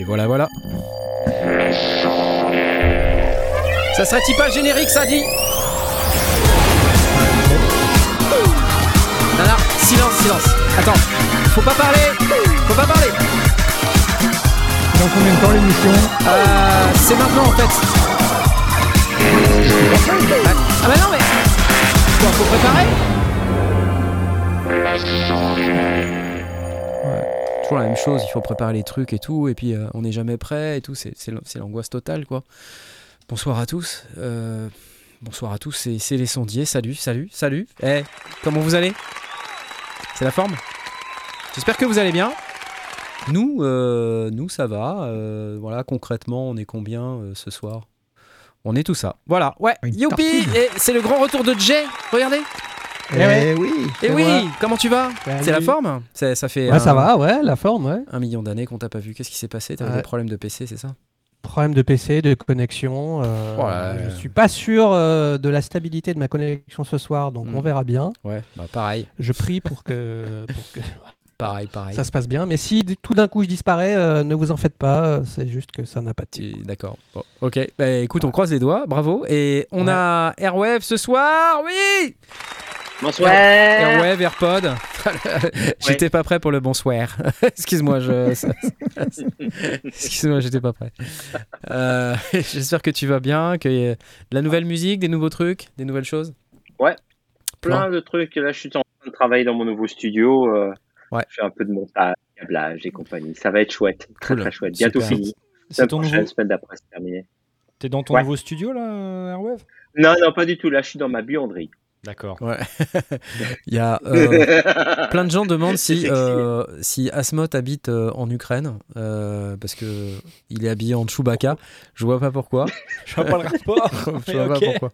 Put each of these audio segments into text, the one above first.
Et voilà, voilà. Ça serait-il pas le générique, ça dit Non, non, silence, silence. Attends, faut pas parler, faut pas parler. Dans combien de temps l'émission Euh, c'est maintenant en fait. Ah bah non mais. Faut préparer Il faut préparer les trucs et tout, et puis euh, on n'est jamais prêt et tout, c'est l'angoisse totale quoi. Bonsoir à tous. euh, bonsoir à tous, c'est c'est les sondiers, salut, salut, salut. Eh, comment vous allez? C'est la forme? J'espère que vous allez bien. Nous, euh, nous ça va. voilà, concrètement, on est combien ce soir? On est tout ça. Voilà, ouais. Youpi. Et c'est le grand retour de Jay. Regardez. Eh oui Et c'est oui, moi. comment tu vas Salut. C'est la forme Ça fait Ouais, un, ça va, ouais, la forme, ouais. un million d'années qu'on t'a pas vu. Qu'est-ce qui s'est passé? T'avais Ouais. des problèmes de PC, c'est ça? Problème de PC, de connexion. euh, Oh là là. je suis pas sûr euh, de la stabilité de ma connexion ce soir, donc Mm. on verra bien. Ouais, bah pareil, Je prie pour que, pour que pareil, pareil. ça se passe bien. Mais si tout d'un coup je disparais, euh, ne vous en faites pas. euh, C'est juste que ça n'a pas de D'accord. Bon, ok. Bah écoute, on croise les doigts. Bravo. Et on Ouais. a Airwave ce soir. Oui. Bonsoir. Airwave, AirPod. j'étais pas prêt pour le bonsoir. Excuse-moi, je. Excuse-moi, j'étais pas prêt. Euh, J'espère que tu vas bien, qu'il y a de la nouvelle musique, des nouveaux trucs, des nouvelles choses? Ouais. Plein. Plein de trucs. Là, je suis en train de travailler dans mon nouveau studio. euh, Ouais. Je fais un peu de montage, câblage et compagnie. Ça va être chouette. Très, Cool. très chouette. Bientôt Super. fini. C'est ton prochaine, nouveau. semaine d'après, c'est terminé. T'es dans ton Ouais. nouveau studio là, Airwave Non, non, pas du tout. Là, je suis dans ma buanderie. D'accord. Il y a euh, plein de gens demandent si, euh, si Asmod habite euh, en Ukraine, euh, parce que il est habillé en Chewbacca. Je vois pas pourquoi. Je vois pas le rapport. Je vois pas pourquoi.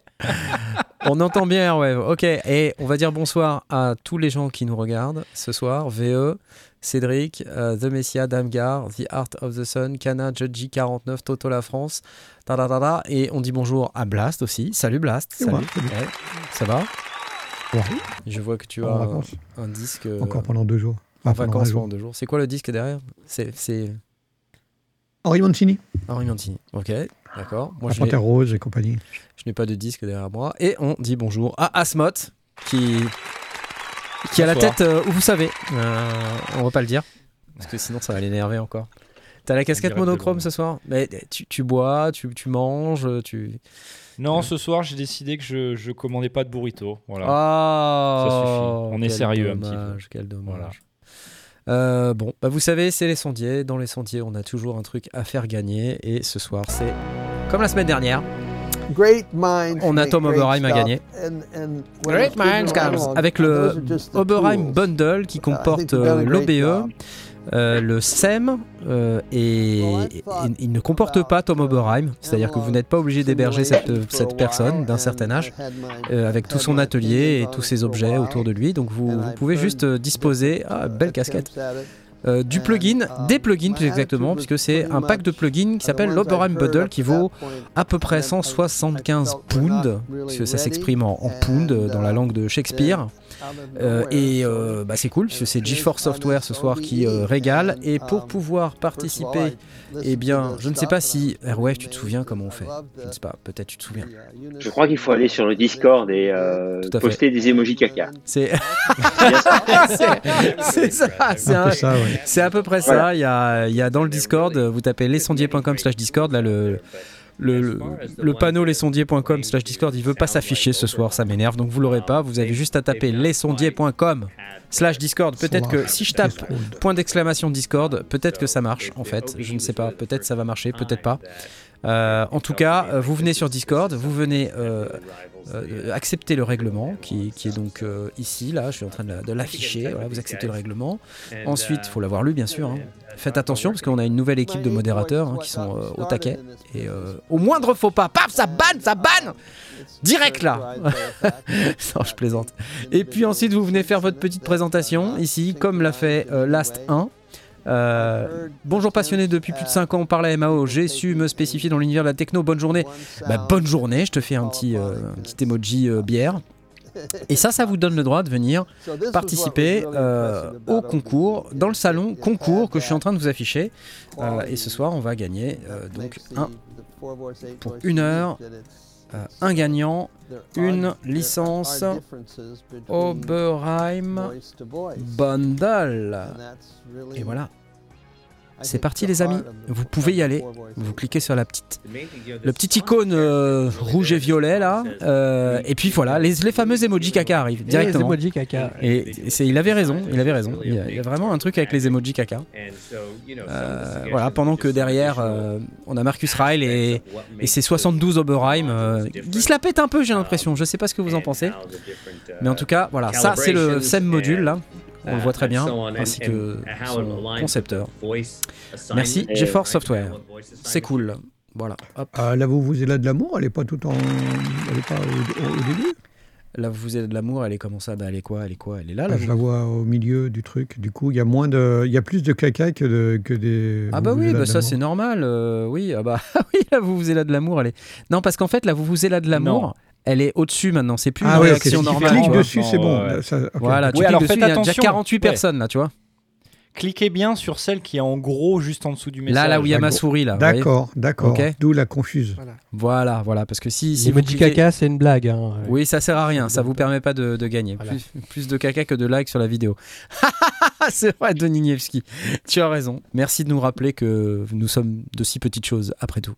On entend bien Airwave. Ok, et on va dire bonsoir à tous les gens qui nous regardent ce soir. VE, Cédric, euh, The Messia, Damgar, The Art of the Sun, Kana, Judgy 49, Toto La France, et on dit bonjour à Blast aussi. Salut Blast. Salut. moi, salut. Ouais, ça va Ouais. Je vois que tu En as un, vacances. un disque euh, Encore pendant deux jours. en pendant vacances pendant deux jours. C'est quoi le disque derrière? C'est c'est Henri Mancini, Henri Mancini. Ok, d'accord. Moi, La je n'ai- Panthère Rose et compagnie. je n'ai pas de disque derrière moi. Et on dit bonjour à Asmot, qui, qui a la tête euh, où vous savez. Euh, on va pas le dire, parce que sinon ça va l'énerver encore. T'as la casquette monochrome ce soir Mais tu, tu bois, tu, tu manges, tu... Non, ce soir, j'ai décidé que je, je commandais pas de burrito. Voilà. Ah, Ça suffit. On est sérieux un petit peu. Quel dommage. Voilà. Euh, bon, bah vous savez, c'est les sondiers. Dans les sondiers, on a toujours un truc à faire gagner. Et ce soir, c'est comme la semaine dernière. On a Tom Oberheim à gagner. Great Minds Comes avec le Oberheim Bundle qui comporte euh, l'OBE, euh, le SEM euh, et, et- et il ne comporte pas Tom Oberheim, c'est-à-dire que vous n'êtes pas obligé d'héberger cette, cette personne d'un certain âge euh, avec tout son atelier et tous ses objets autour de lui. Donc vous, vous pouvez juste euh, disposer, ah, belle casquette, euh, du plugin, des plugins plus exactement, puisque c'est un pack de plugins qui s'appelle l'Oberheim Bundle qui vaut à peu près 175 pounds, parce que ça s'exprime en, en pounds euh, dans la langue de Shakespeare. Euh, et euh, bah, c'est cool, parce que c'est GeForce Software ce soir qui euh, régale. Et pour pouvoir participer, eh bien, je ne sais pas si Airwave, tu te souviens comment on fait Je ne sais pas, peut-être tu te souviens. Je crois qu'il faut aller sur le Discord et euh, poster des emojis caca. C'est ça. c'est- à peu près ça. Il, y a, il y a dans le Discord, vous tapez lesondiers.com slash Discord, là le, le, le, le panneau lesondiers.com slash Discord, il veut pas s'afficher ce soir, ça m'énerve, donc vous l'aurez pas. Vous avez juste à taper lesondiers.com slash Discord. Peut-être que si je tape point d'exclamation Discord, peut-être que ça marche en fait. Je ne sais pas. Peut-être ça va marcher, peut-être pas. Euh, en tout cas, euh, vous venez sur Discord, vous venez euh, euh, accepter le règlement qui, est donc euh, ici, là, je suis en train de, la- de l'afficher. Voilà, vous acceptez le règlement. Ensuite, il faut l'avoir lu, bien sûr. hein. Faites attention parce qu'on a une nouvelle équipe de modérateurs hein, qui sont euh, au taquet. Et euh, au moindre faux pas, paf, ça banne, ça banne Direct là Non, je plaisante. Et puis ensuite, vous venez faire votre petite présentation ici, comme l'a fait Last 1. Euh, bonjour passionné depuis plus de 5 ans, on parle à MAO, j'ai su me spécifier dans l'univers de la techno, bonne journée. Bah, bonne journée, je te fais un petit, euh, petit emoji euh, bière. Et ça, ça vous donne le droit de venir participer au concours, dans le salon concours que je suis en train de vous afficher. Et ce soir, on va gagner donc un pour une heure, un gagnant, une licence Oberheim Bundle. Et voilà. C'est parti les amis, vous pouvez y aller. Vous cliquez sur la petite, le petit icône euh, rouge et violet là, euh, et puis voilà, les, les fameux emojis caca arrivent directement. Les emojis caca. Et c'est, il avait raison, il avait raison. Il y, a, vraiment un truc avec les emojis caca. Euh, voilà, pendant que derrière, on a Marcus Ryle et, et ses 72 Oberheim. il se la pète un peu, j'ai l'impression. Je sais pas ce que vous en pensez, mais en tout cas, voilà, ça c'est le SEM module là on le voit très bien, ainsi que son concepteur. Merci GeForce Software. C'est cool. Voilà. Ah, là, vous vous êtes là de l'amour, elle est pas tout en. Elle est pas au, début? Là, vous êtes de l'amour, elle est comment ça bah, Elle est quoi Elle est quoi Elle est là, là ah, Je la vois au milieu du truc. Du coup, il y a moins de, il y a plus de caca que, de, que des. Ah bah oui, bah ça c'est normal. Euh, oui, ah bah oui, là vous vous êtes là de l'amour, elle est. Non, parce qu'en fait là vous vous êtes là de l'amour elle est au-dessus maintenant. C'est plus ah une réaction normale. Tu cliques dessus, c'est bon. Voilà, tu cliques dessus, il y a déjà 48 personnes là, tu vois. Cliquez bien sur celle qui est en gros juste en dessous du message. Là, là où il y a ma souris, là. D'accord, d'accord. D'où la confuse. Voilà. voilà, parce que si. si cliquez... caca, c'est une blague. Hein. Oui, ça sert à rien, ça vous permet pas de, gagner. Plus, de caca que de likes sur la vidéo. c'est vrai, Doninievski. Tu as raison. Merci de nous rappeler que nous sommes de si petites choses, après tout.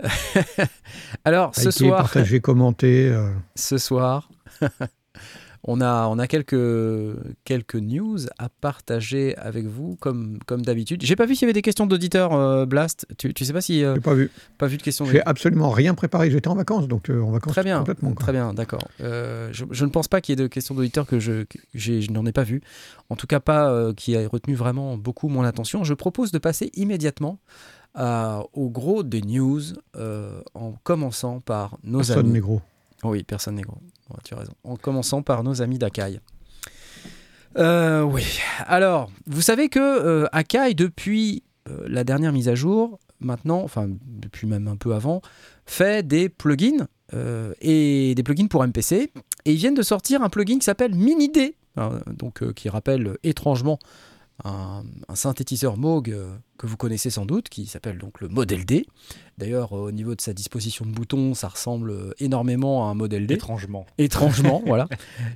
Alors, ce soir. Partagé, commenté. Euh. Ce soir. on a, on a quelques, quelques news à partager avec vous, comme, comme d'habitude. J'ai pas vu s'il y avait des questions d'auditeurs, euh, Blast. Tu, tu sais pas si. Euh, J'ai pas vu. Pas vu de questions. J'ai absolument rien préparé. J'étais en vacances, donc en vacances très bien, complètement. Très bien, d'accord. Je, je, ne pense pas qu'il y ait de questions d'auditeurs que je, je n'en ai pas vu. En tout cas, pas qui a retenu vraiment beaucoup mon attention. Je propose de passer immédiatement au gros des news, euh, en commençant par nos personne amis. Personne n'est gros. Oui, personne n'est gros. tu as raison. En commençant par nos amis d'Akai. Euh, oui. Alors, vous savez que euh, Akai, depuis la dernière mise à jour, maintenant, enfin depuis même un peu avant, fait des plugins et des plugins pour MPC. Et ils viennent de sortir un plugin qui s'appelle MiniD, donc qui rappelle étrangement un, synthétiseur Moog euh, que vous connaissez sans doute, qui s'appelle donc le Model D. D'ailleurs, au niveau de sa disposition de boutons, ça ressemble énormément à un Model D. Étrangement. Étrangement, voilà.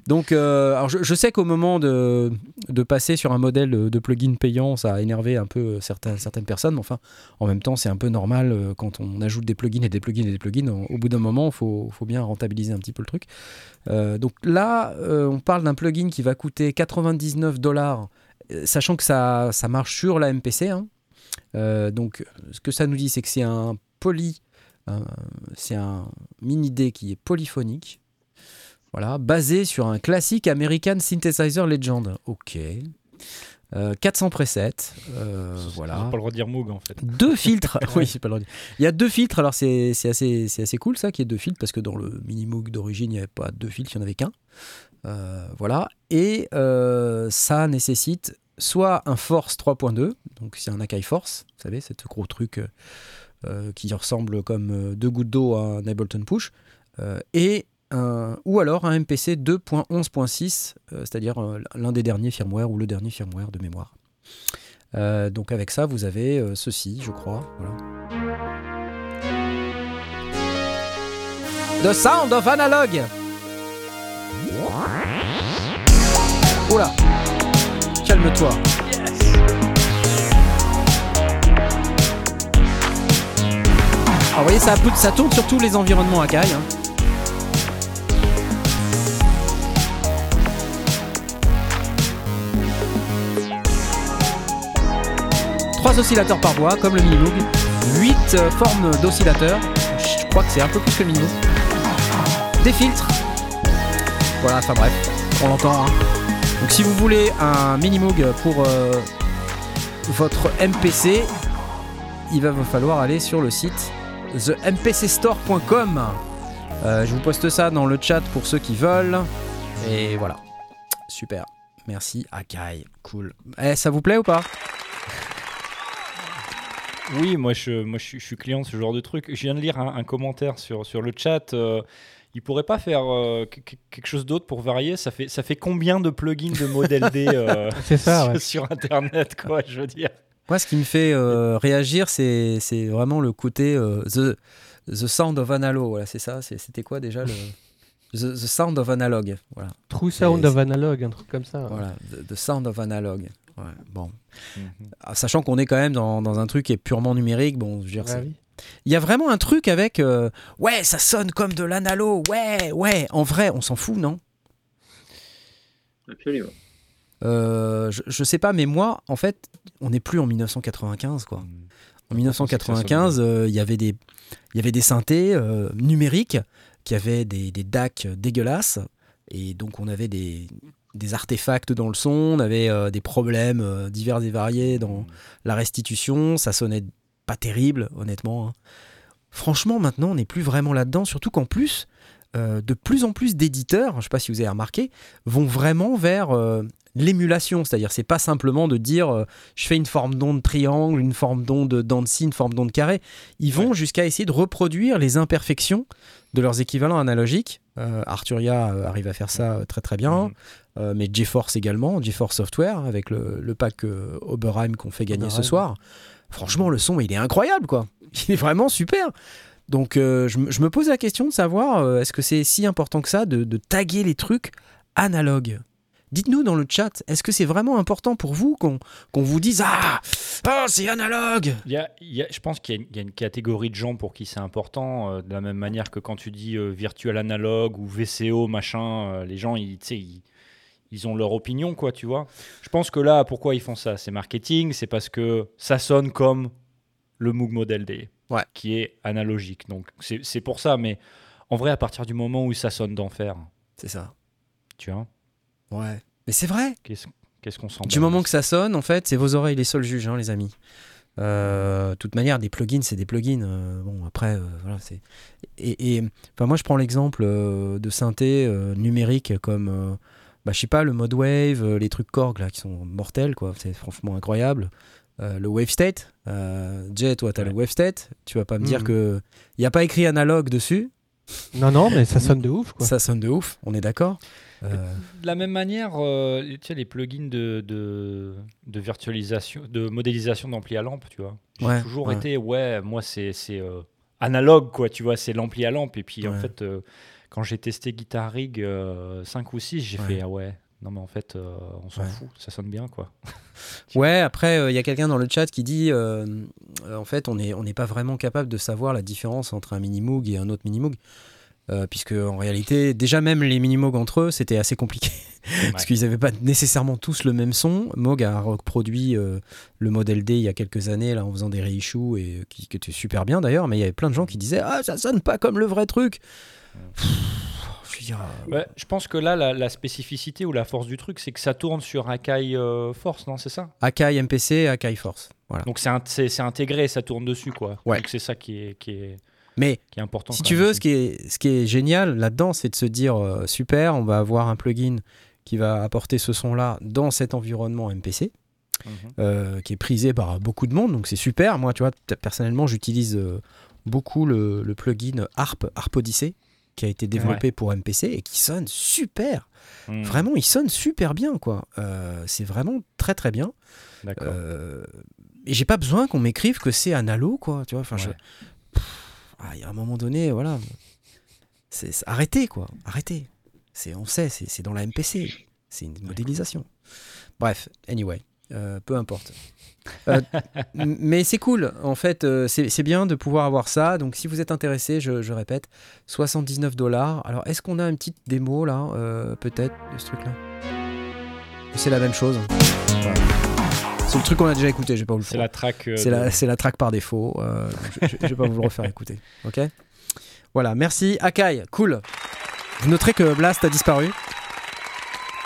Donc, euh, alors je, sais qu'au moment de, de, passer sur un modèle de plugin payant, ça a énervé un peu certaines, certaines personnes, mais enfin, en même temps, c'est un peu normal euh, quand on ajoute des plugins et des plugins et des plugins. Au, bout d'un moment, il faut, faut, bien rentabiliser un petit peu le truc. donc là, on parle d'un plugin qui va coûter 99 dollars euh, sachant que ça, ça marche sur la MPC. Hein. Euh, donc, ce que ça nous dit, c'est que c'est un poly, c'est un mini D qui est polyphonique. Voilà, basé sur un classique American Synthesizer Legend. Ok. 400 euh, presets, voilà. pas le droit de dire Moog en fait. Deux filtres, oui, pas le. Il y a deux filtres, alors c'est assez, assez cool ça, qu'il y ait deux filtres, parce que dans le mini Moog d'origine, il n'y avait pas deux filtres, il n'y en avait qu'un. Euh, voilà. Et euh, ça nécessite soit un Force 3.2, donc c'est un Akai Force, vous savez, ce gros truc euh, qui ressemble comme deux gouttes d'eau à un Ableton Push, et ou alors un MPC 2.11.6, c'est-à-dire l'un des derniers firmware ou le dernier firmware de mémoire. donc avec ça, vous avez ceci, je crois. Voilà. The Sound of Analog Oula Calme-toi. Alors vous voyez, ça, tourne sur tous les environnements à caille. Hein. Trois oscillateurs par voix, comme le Minimoog. 8 euh, formes d'oscillateurs. Je crois que c'est un peu plus que le. Des filtres. Voilà, enfin bref, on l'entend. Hein. Donc si vous voulez un Minimoog pour euh, votre MPC, il va vous falloir aller sur le site thempcstore.com. Euh, je vous poste ça dans le chat pour ceux qui veulent. Et voilà. Super. Merci Akai. Cool. Eh, ça vous plaît ou pas? Oui, moi, je, suis client de ce genre de truc. Je viens de lire un, commentaire sur, sur le chat. Euh, il pourrait pas faire euh, quelque chose d'autre pour varier ça fait, ça fait combien de plugins de modèle D euh, ça, sur, Internet, quoi, je veux dire? Moi, ce qui me fait euh, réagir, c'est vraiment le côté the, the Sound of Analog. Voilà, c'est ça. C'était quoi déjà le. The, Sound of Analog? Voilà. True Sound of Analog, un truc comme ça. Voilà, the, Sound of Analog. Ouais, bon. Mhm. Ah, sachant qu'on est quand même dans, dans, un truc qui est purement numérique, bon, je veux dire, bah il y a vraiment un truc avec euh, ouais, ça sonne comme de l'analo, ouais, ouais. En vrai, on s'en fout, non? Absolument. Euh, je, je, sais pas, mais moi, en fait, on n'est plus en 1995, quoi. Hmm. En 1995, euh, il y avait des, il y avait des synthés numériques qui avaient des, des DAC dégueulasses, et donc on avait des, des artefacts dans le son, on avait des problèmes divers et variés dans hmm. la restitution, ça sonnait pas terrible, honnêtement. Hein. Franchement, maintenant, on n'est plus vraiment là-dedans, surtout qu'en plus, euh, de plus en plus d'éditeurs, je ne sais pas si vous avez remarqué, vont vraiment vers euh, l'émulation. C'est-à-dire, c'est pas simplement de dire euh, je fais une forme d'onde triangle, une forme d'onde d'Annecy, une forme d'onde carré. Ils vont jusqu'à essayer de reproduire les imperfections de leurs équivalents analogiques. Arturia arrive à faire ça très très bien, mhm. mais GeForce également, GeForce Software, avec le, le pack Oberheim qu'on fait gagner ce soir franchement, le son, il est incroyable, quoi. Il est vraiment super. Donc, euh, je, me pose la question de savoir, euh, est-ce que c'est si important que ça de, taguer les trucs analogues? Dites-nous dans le chat, est-ce que c'est vraiment important pour vous qu'on vous dise Ah, oh, c'est analogue? Il y, a, Je pense qu'il y, a une catégorie de gens pour qui c'est important, euh, de la même manière que quand tu dis virtual analogue ou VCO, machin, les gens, ils, ils, ils ont leur opinion, quoi, tu vois. Je pense que là, pourquoi ils font ça? C'est marketing, c'est parce que ça sonne comme le Moog Model D, ouais. qui est analogique. Donc c'est pour ça, mais en vrai, à partir du moment où ça sonne d'enfer. C'est ça. Tu vois Ouais. Mais c'est vrai Qu'est-ce qu'on sent Du moment que ça sonne, en fait, c'est vos oreilles les seuls juges, hein, les amis. Euh, de toute manière, des plugins, c'est des plugins. Euh, bon, après, euh, voilà, c'est. Et, et moi, je prends l'exemple de synthé numérique comme bah, je sais pas, le mode wave, euh, les trucs Korg là qui sont mortels, quoi. C'est franchement incroyable. Euh, le wave state, euh, Jay, toi, tu as le wave state. Tu vas pas me dire mhm. que il y a pas écrit analogue dessus. Non, non, mais ça sonne de ouf. Quoi. Ça sonne de ouf, on est d'accord. De la même manière, tu sais, les plugins de, de, de, virtualisation, de modélisation d'ampli à lampe, tu vois. J'ai toujours été, ouais, moi c'est analogue, quoi, tu vois, c'est l'ampli à lampe. Et puis en fait, quand j'ai testé Guitar Rig 5 euh, ou 6, j'ai fait ah ouais, non mais en fait euh, on s'en fout, ça sonne bien quoi. ouais, après il euh, y a quelqu'un dans le chat qui dit en fait on n'est on pas vraiment capable de savoir la différence entre un mini Moog et un autre mini Moog. puisque en réalité, déjà même les mini Moog entre eux, c'était assez compliqué. parce qu'ils n'avaient pas nécessairement tous le même son. Moog a reproduit le modèle D il y a quelques années là, en faisant des reissues, et qui, qui était super bien d'ailleurs, mais il y avait plein de gens qui disaient Ah, ça sonne pas comme le vrai truc je, pense que là, la, spécificité ou la force du truc, c'est que ça tourne sur Akai euh, Force, non C'est ça? Akai MPC, Akai Force. Voilà. Donc c'est intégré, ça tourne dessus, quoi. Ouais. Donc c'est ça qui est, qui est, Mais qui est important. Si tu veux, ce qui est, ce qui est génial là-dedans, c'est de se dire euh, super, on va avoir un plugin qui va apporter ce son-là dans cet environnement MPC. Mhm. Euh, qui est prisé par beaucoup de monde, donc c'est super. Moi, tu vois, personnellement, j'utilise beaucoup le, le, plugin Harp, Harp Odyssey, qui a été développé pour MPC et qui sonne super. Hmm. Vraiment, il sonne super bien, quoi. Euh, c'est vraiment très très bien. D'accord. Euh, et j'ai pas besoin qu'on m'écrive que c'est analo, quoi. Tu vois, enfin, ah, il y a un moment donné, voilà. C'est arrêtez, quoi. Arrêtez. C'est, on sait, c'est dans la MPC. C'est une modélisation. Bref, anyway, euh, peu importe. Euh, mais c'est cool, en fait, euh, c'est bien de pouvoir avoir ça. Donc, si vous êtes intéressé, je, répète, 79 dollars. Alors, est-ce qu'on a une petite démo là, euh, peut-être, de ce truc-là? C'est la même chose. C'est le truc qu'on a déjà écouté, j'ai pas vous le C'est la track. c'est la, la, track par défaut. je, je, vais pas vous le refaire écouter. Ok? Voilà, merci. Akai, cool. Vous noterez que Blast a disparu.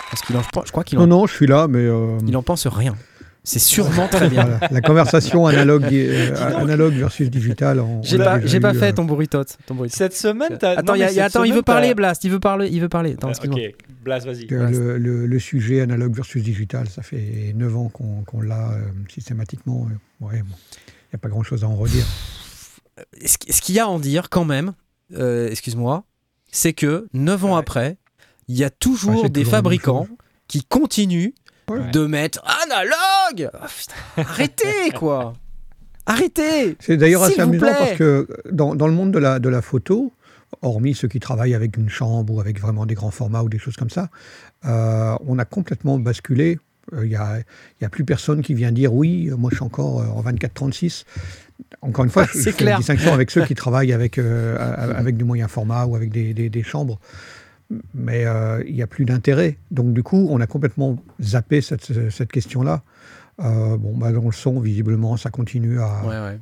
Parce qu'il en, je crois qu'il Non, non, je suis là, mais. Il en pense rien. C'est sûrement très bien. La conversation analogue, euh, analogue versus digital. J'ai pas, j'ai pas fait euh, ton bruitote. Cette semaine, as... Attends, y a, attends il veut parler, Blast. Il veut parler. Il veut parler. Attends, ok, Blast, vas-y. Le, le, sujet analogue versus digital, ça fait 9 ans qu'on, l'a euh, systématiquement. ouais, il n'y a pas grand-chose à en redire. Ce qu'il y a à en dire, quand même, excuse-moi, c'est que 9 ans après, il y a toujours des fabricants qui continuent de mettre analogue. Ah, arrêtez quoi. Arrêtez C'est d'ailleurs assez amusant parce que dans, dans, le monde de la, de la photo, hormis ceux qui travaillent avec une chambre ou avec vraiment des grands formats ou des choses comme ça, euh, on a complètement basculé. Il euh, n'y a, y a, plus personne qui vient dire oui, moi je suis encore euh, en 24-36. Encore une fois, je, fais une distinction avec ceux qui travaillent avec, avec du moyen format ou avec des, des, des chambres mais il n'y a plus d'intérêt. Donc du coup, on a complètement zappé cette, cette question-là. bon, bah, dans le son, visiblement, ça continue à, ouais,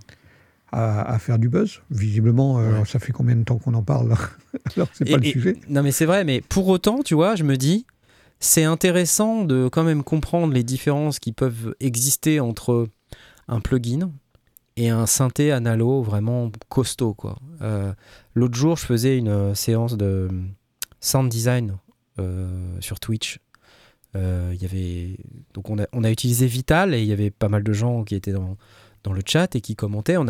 à, faire du buzz. Visiblement, euh, ça fait combien de temps qu'on en parle Alors c'est pas le sujet. Non, mais c'est vrai. Mais pour autant, tu vois, je me dis, c'est intéressant de quand même comprendre les différences qui peuvent exister entre un plugin et un synthé analo vraiment costaud. quoi. Euh, l'autre jour, je faisais une euh, séance de sound design sur Twitch. Il y avait donc on a, on a utilisé Vital et il y avait pas mal de gens qui étaient dans dans le chat et qui commentaient. On,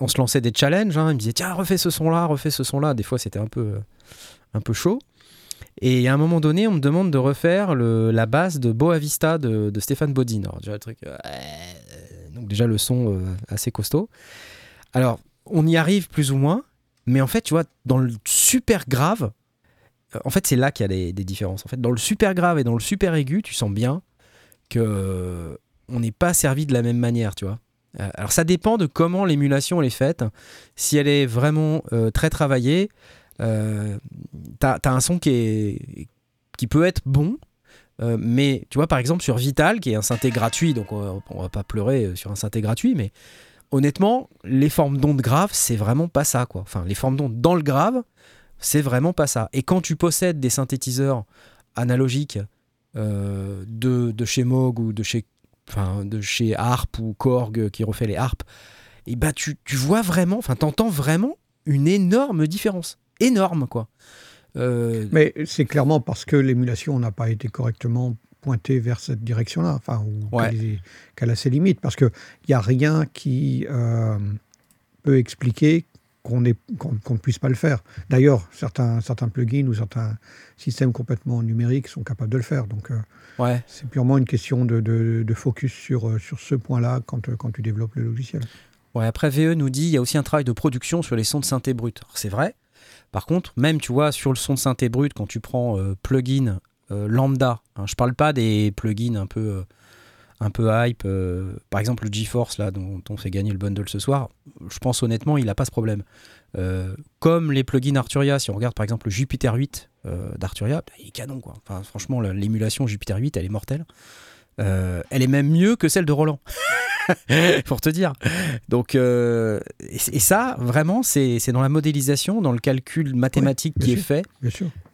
on se lançait des challenges. Hein. Ils me disaient tiens, refais ce son-là, refais ce son-là. Des fois, c'était un peu, un peu chaud. Et à un moment donné, on me demande de refaire le, la base de Boa Vista de, de Stéphane Bodin. Alors, déjà, le euh, donc déjà le son euh, assez costaud. Alors, on y arrive plus ou moins, mais en fait, tu vois, dans le super grave, euh, en fait, c'est là qu'il y a des, différences. Dans le super grave et dans le super aigu, tu sens bien que on n'est pas servi de la même manière, tu vois. Euh, alors ça dépend de comment l'émulation est faite. Si elle est vraiment euh, très travaillée, euh, tu as, un son qui, est, qui peut être bon, mais tu vois par exemple sur Vital, qui est un synthé gratuit, donc on, va pas pleurer sur un synthé gratuit, mais honnêtement, les formes d'ondes graves, c'est vraiment pas ça. Quoi. Enfin, les formes d'ondes dans le grave, c'est vraiment pas ça. Et quand tu possèdes des synthétiseurs analogiques de, de, chez Moog ou de chez enfin de chez Harp ou Korg qui refait les harpes, et bah tu, tu vois vraiment, enfin t'entends vraiment une énorme différence, énorme quoi. Euh, Mais c'est clairement parce que l'émulation n'a pas été correctement pointée vers cette direction-là, enfin, ou qu'elle a ses limites, parce qu'il n'y a rien qui euh, peut expliquer qu'on ne puisse pas le faire. D'ailleurs, certains, certains plugins ou certains systèmes complètement numériques sont capables de le faire. Donc, euh, ouais. c'est purement une question de, de, focus sur, euh, sur ce point-là quand, euh, quand tu développes le logiciel. Ouais, après, VE nous dit il y a aussi un travail de production sur les sons de synthé brut. C'est vrai. Par contre, même, tu vois, sur le son de synthé brut, quand tu prends plugin lambda, hein, je parle pas des plugins un peu un peu hype. Euh, par exemple, le GeForce, là, dont, on fait gagner le bundle ce soir, je pense honnêtement, il n'a pas ce problème. Euh, comme les plugins Arturia, si on regarde par exemple le Jupiter 8 euh, d'Arturia, il est canon, quoi. Franchement, l'émulation Jupiter 8, elle est mortelle. Elle est même mieux que celle de Roland. pour te dire. Donc, euh, et, ça, vraiment, c'est dans la modélisation, dans le calcul mathématique qui est fait,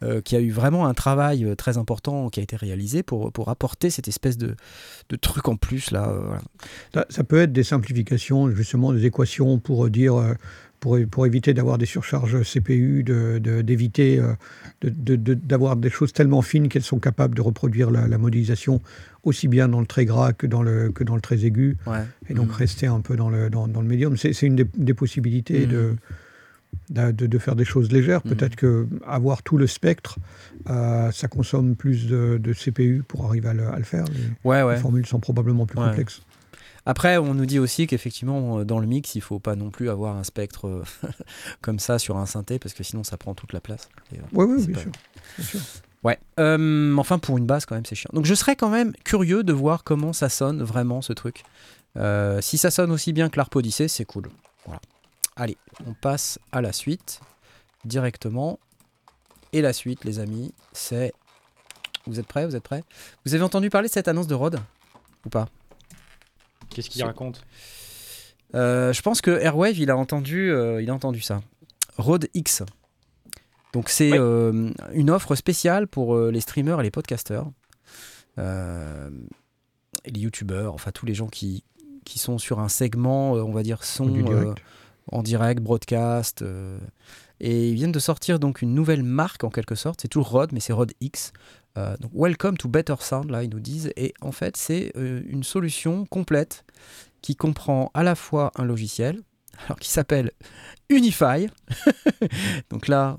euh, qui a eu vraiment un travail euh, très important qui a été réalisé pour, pour apporter cette espèce de, de truc en plus. là. Ça, peut être des simplifications, justement, des équations pour dire pour, pour éviter d'avoir des surcharges CPU, d'éviter de, d'avoir des choses tellement fines qu'elles sont capables de reproduire la, modélisation aussi bien dans le très gras que dans le, que dans le très aigu, et donc mmh. rester un peu dans le, dans, dans le médium. C'est une des, possibilités de, mmh. de, de, faire des choses légères. Mmh. Peut-être que avoir tout le spectre, euh, ça consomme plus de, CPU pour arriver à le, à le faire. Les, les formules sont probablement plus complexes. Après, on nous dit aussi qu'effectivement, euh, dans le mix, il faut pas non plus avoir un spectre euh, comme ça sur un synthé, parce que sinon, ça prend toute la place. oui, oui, bien, sûr. Ouais. enfin, pour une basse, quand même, c'est chiant. Donc, je serais quand même curieux de voir comment ça sonne vraiment ce truc. Euh, si ça sonne aussi bien que l'Arp Odyssey, c'est cool. Voilà. Allez, on passe à la suite directement. Et la suite, les amis, c'est. Vous êtes prêts Vous êtes prêts? Vous avez entendu parler de cette annonce de Rode Ou pas? Qu'est-ce qu'il raconte euh, Je pense que Airwave, il a entendu, euh, il a entendu ça. Rode X. Donc c'est euh, une offre spéciale pour les streamers et les podcasters. et les youtubeurs, enfin tous les gens qui, qui sont sur un segment, on va dire, son en direct, broadcast. et ils viennent de sortir donc une nouvelle marque en quelque sorte. C'est toujours Rode, mais c'est Rode X. Euh, donc, Welcome to Better Sound, là, ils nous disent. Et en fait, c'est euh, une solution complète qui comprend à la fois un logiciel, alors qui s'appelle Unify. donc là,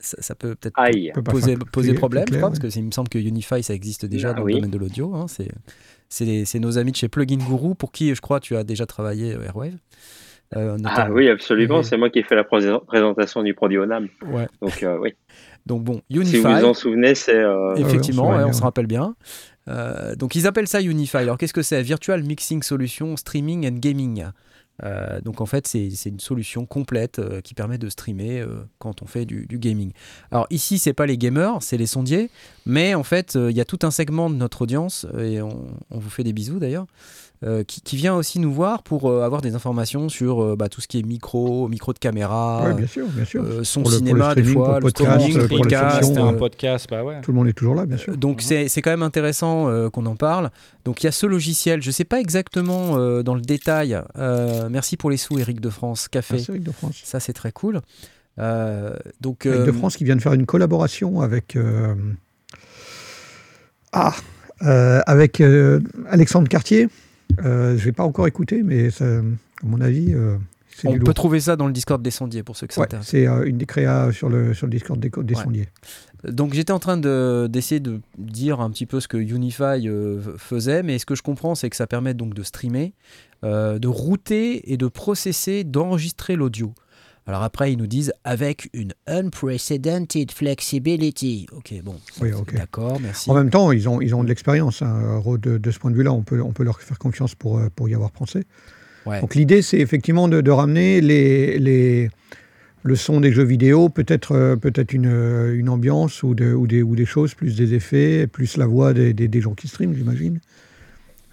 ça, peut peut-être poser, poser problème, je crois, parce que il me semble que Unify, ça existe déjà ah dans le domaine de l'audio. Hein, c'est nos amis de chez Plugin Guru, pour qui je crois tu as déjà travaillé Airwave. Euh, ah oui, absolument. C'est moi qui ai fait la présentation du produit ONAM. Ouais. Donc euh, oui. Donc bon, Unify. Si vous vous en souvenez, c'est. Euh, Effectivement, on, se rappelle bien. donc ils appellent ça Unify. Alors qu'est-ce que c'est? Virtual Mixing Solution Streaming and Gaming. donc en fait, c'est une solution complète qui permet de streamer quand on fait du, gaming. Alors ici, c'est pas les gamers, c'est les sondiers, mais en fait, il y a tout un segment de notre audience et on, on vous fait des bisous d'ailleurs. Euh, qui, vient aussi nous voir pour euh, avoir des informations sur euh, bah, tout ce qui est micro, micro de caméra, bien sûr, bien sûr. son cinéma des fois, le podcast, le podcast, un podcast, bah Tout le monde est toujours là, bien sûr. Donc c'est quand même intéressant qu'on en parle. Donc il y a ce logiciel, je ne sais pas exactement dans le détail. merci pour les sous, Eric de France, Café. Merci, Eric de France. Ça c'est très cool. donc, Eric de France qui vient de faire une collaboration avec. Ah, avec Alexandre Cartier. Euh, je n'ai pas encore écouté, mais à mon avis. Euh, on peut trouver ça dans le Discord des sondiers pour ceux qui s'intéressent. c'est euh, une des créas sur le, sur le Discord des, des sondiers. Donc j'étais en train d'essayer de, dire un petit peu ce que Unify faisait, mais ce que je comprends, c'est que ça permet donc de streamer, de router et de processer, d'enregistrer l'audio. Alors après, ils nous disent avec une unprecedented flexibility. Ok, bon. Oui, D'accord, merci. En même temps, ils ont, ils ont de l'expérience. Hein, de, de, ce point de vue-là, on peut, on peut leur faire confiance pour, euh, pour y avoir pensé. Donc l'idée, c'est effectivement de, de, ramener les, les, le son des jeux vidéo, peut-être euh, peut-être une, euh, une ambiance ou, de, ou, des, ou des choses, plus des effets, plus la voix des, des, gens qui streament, j'imagine.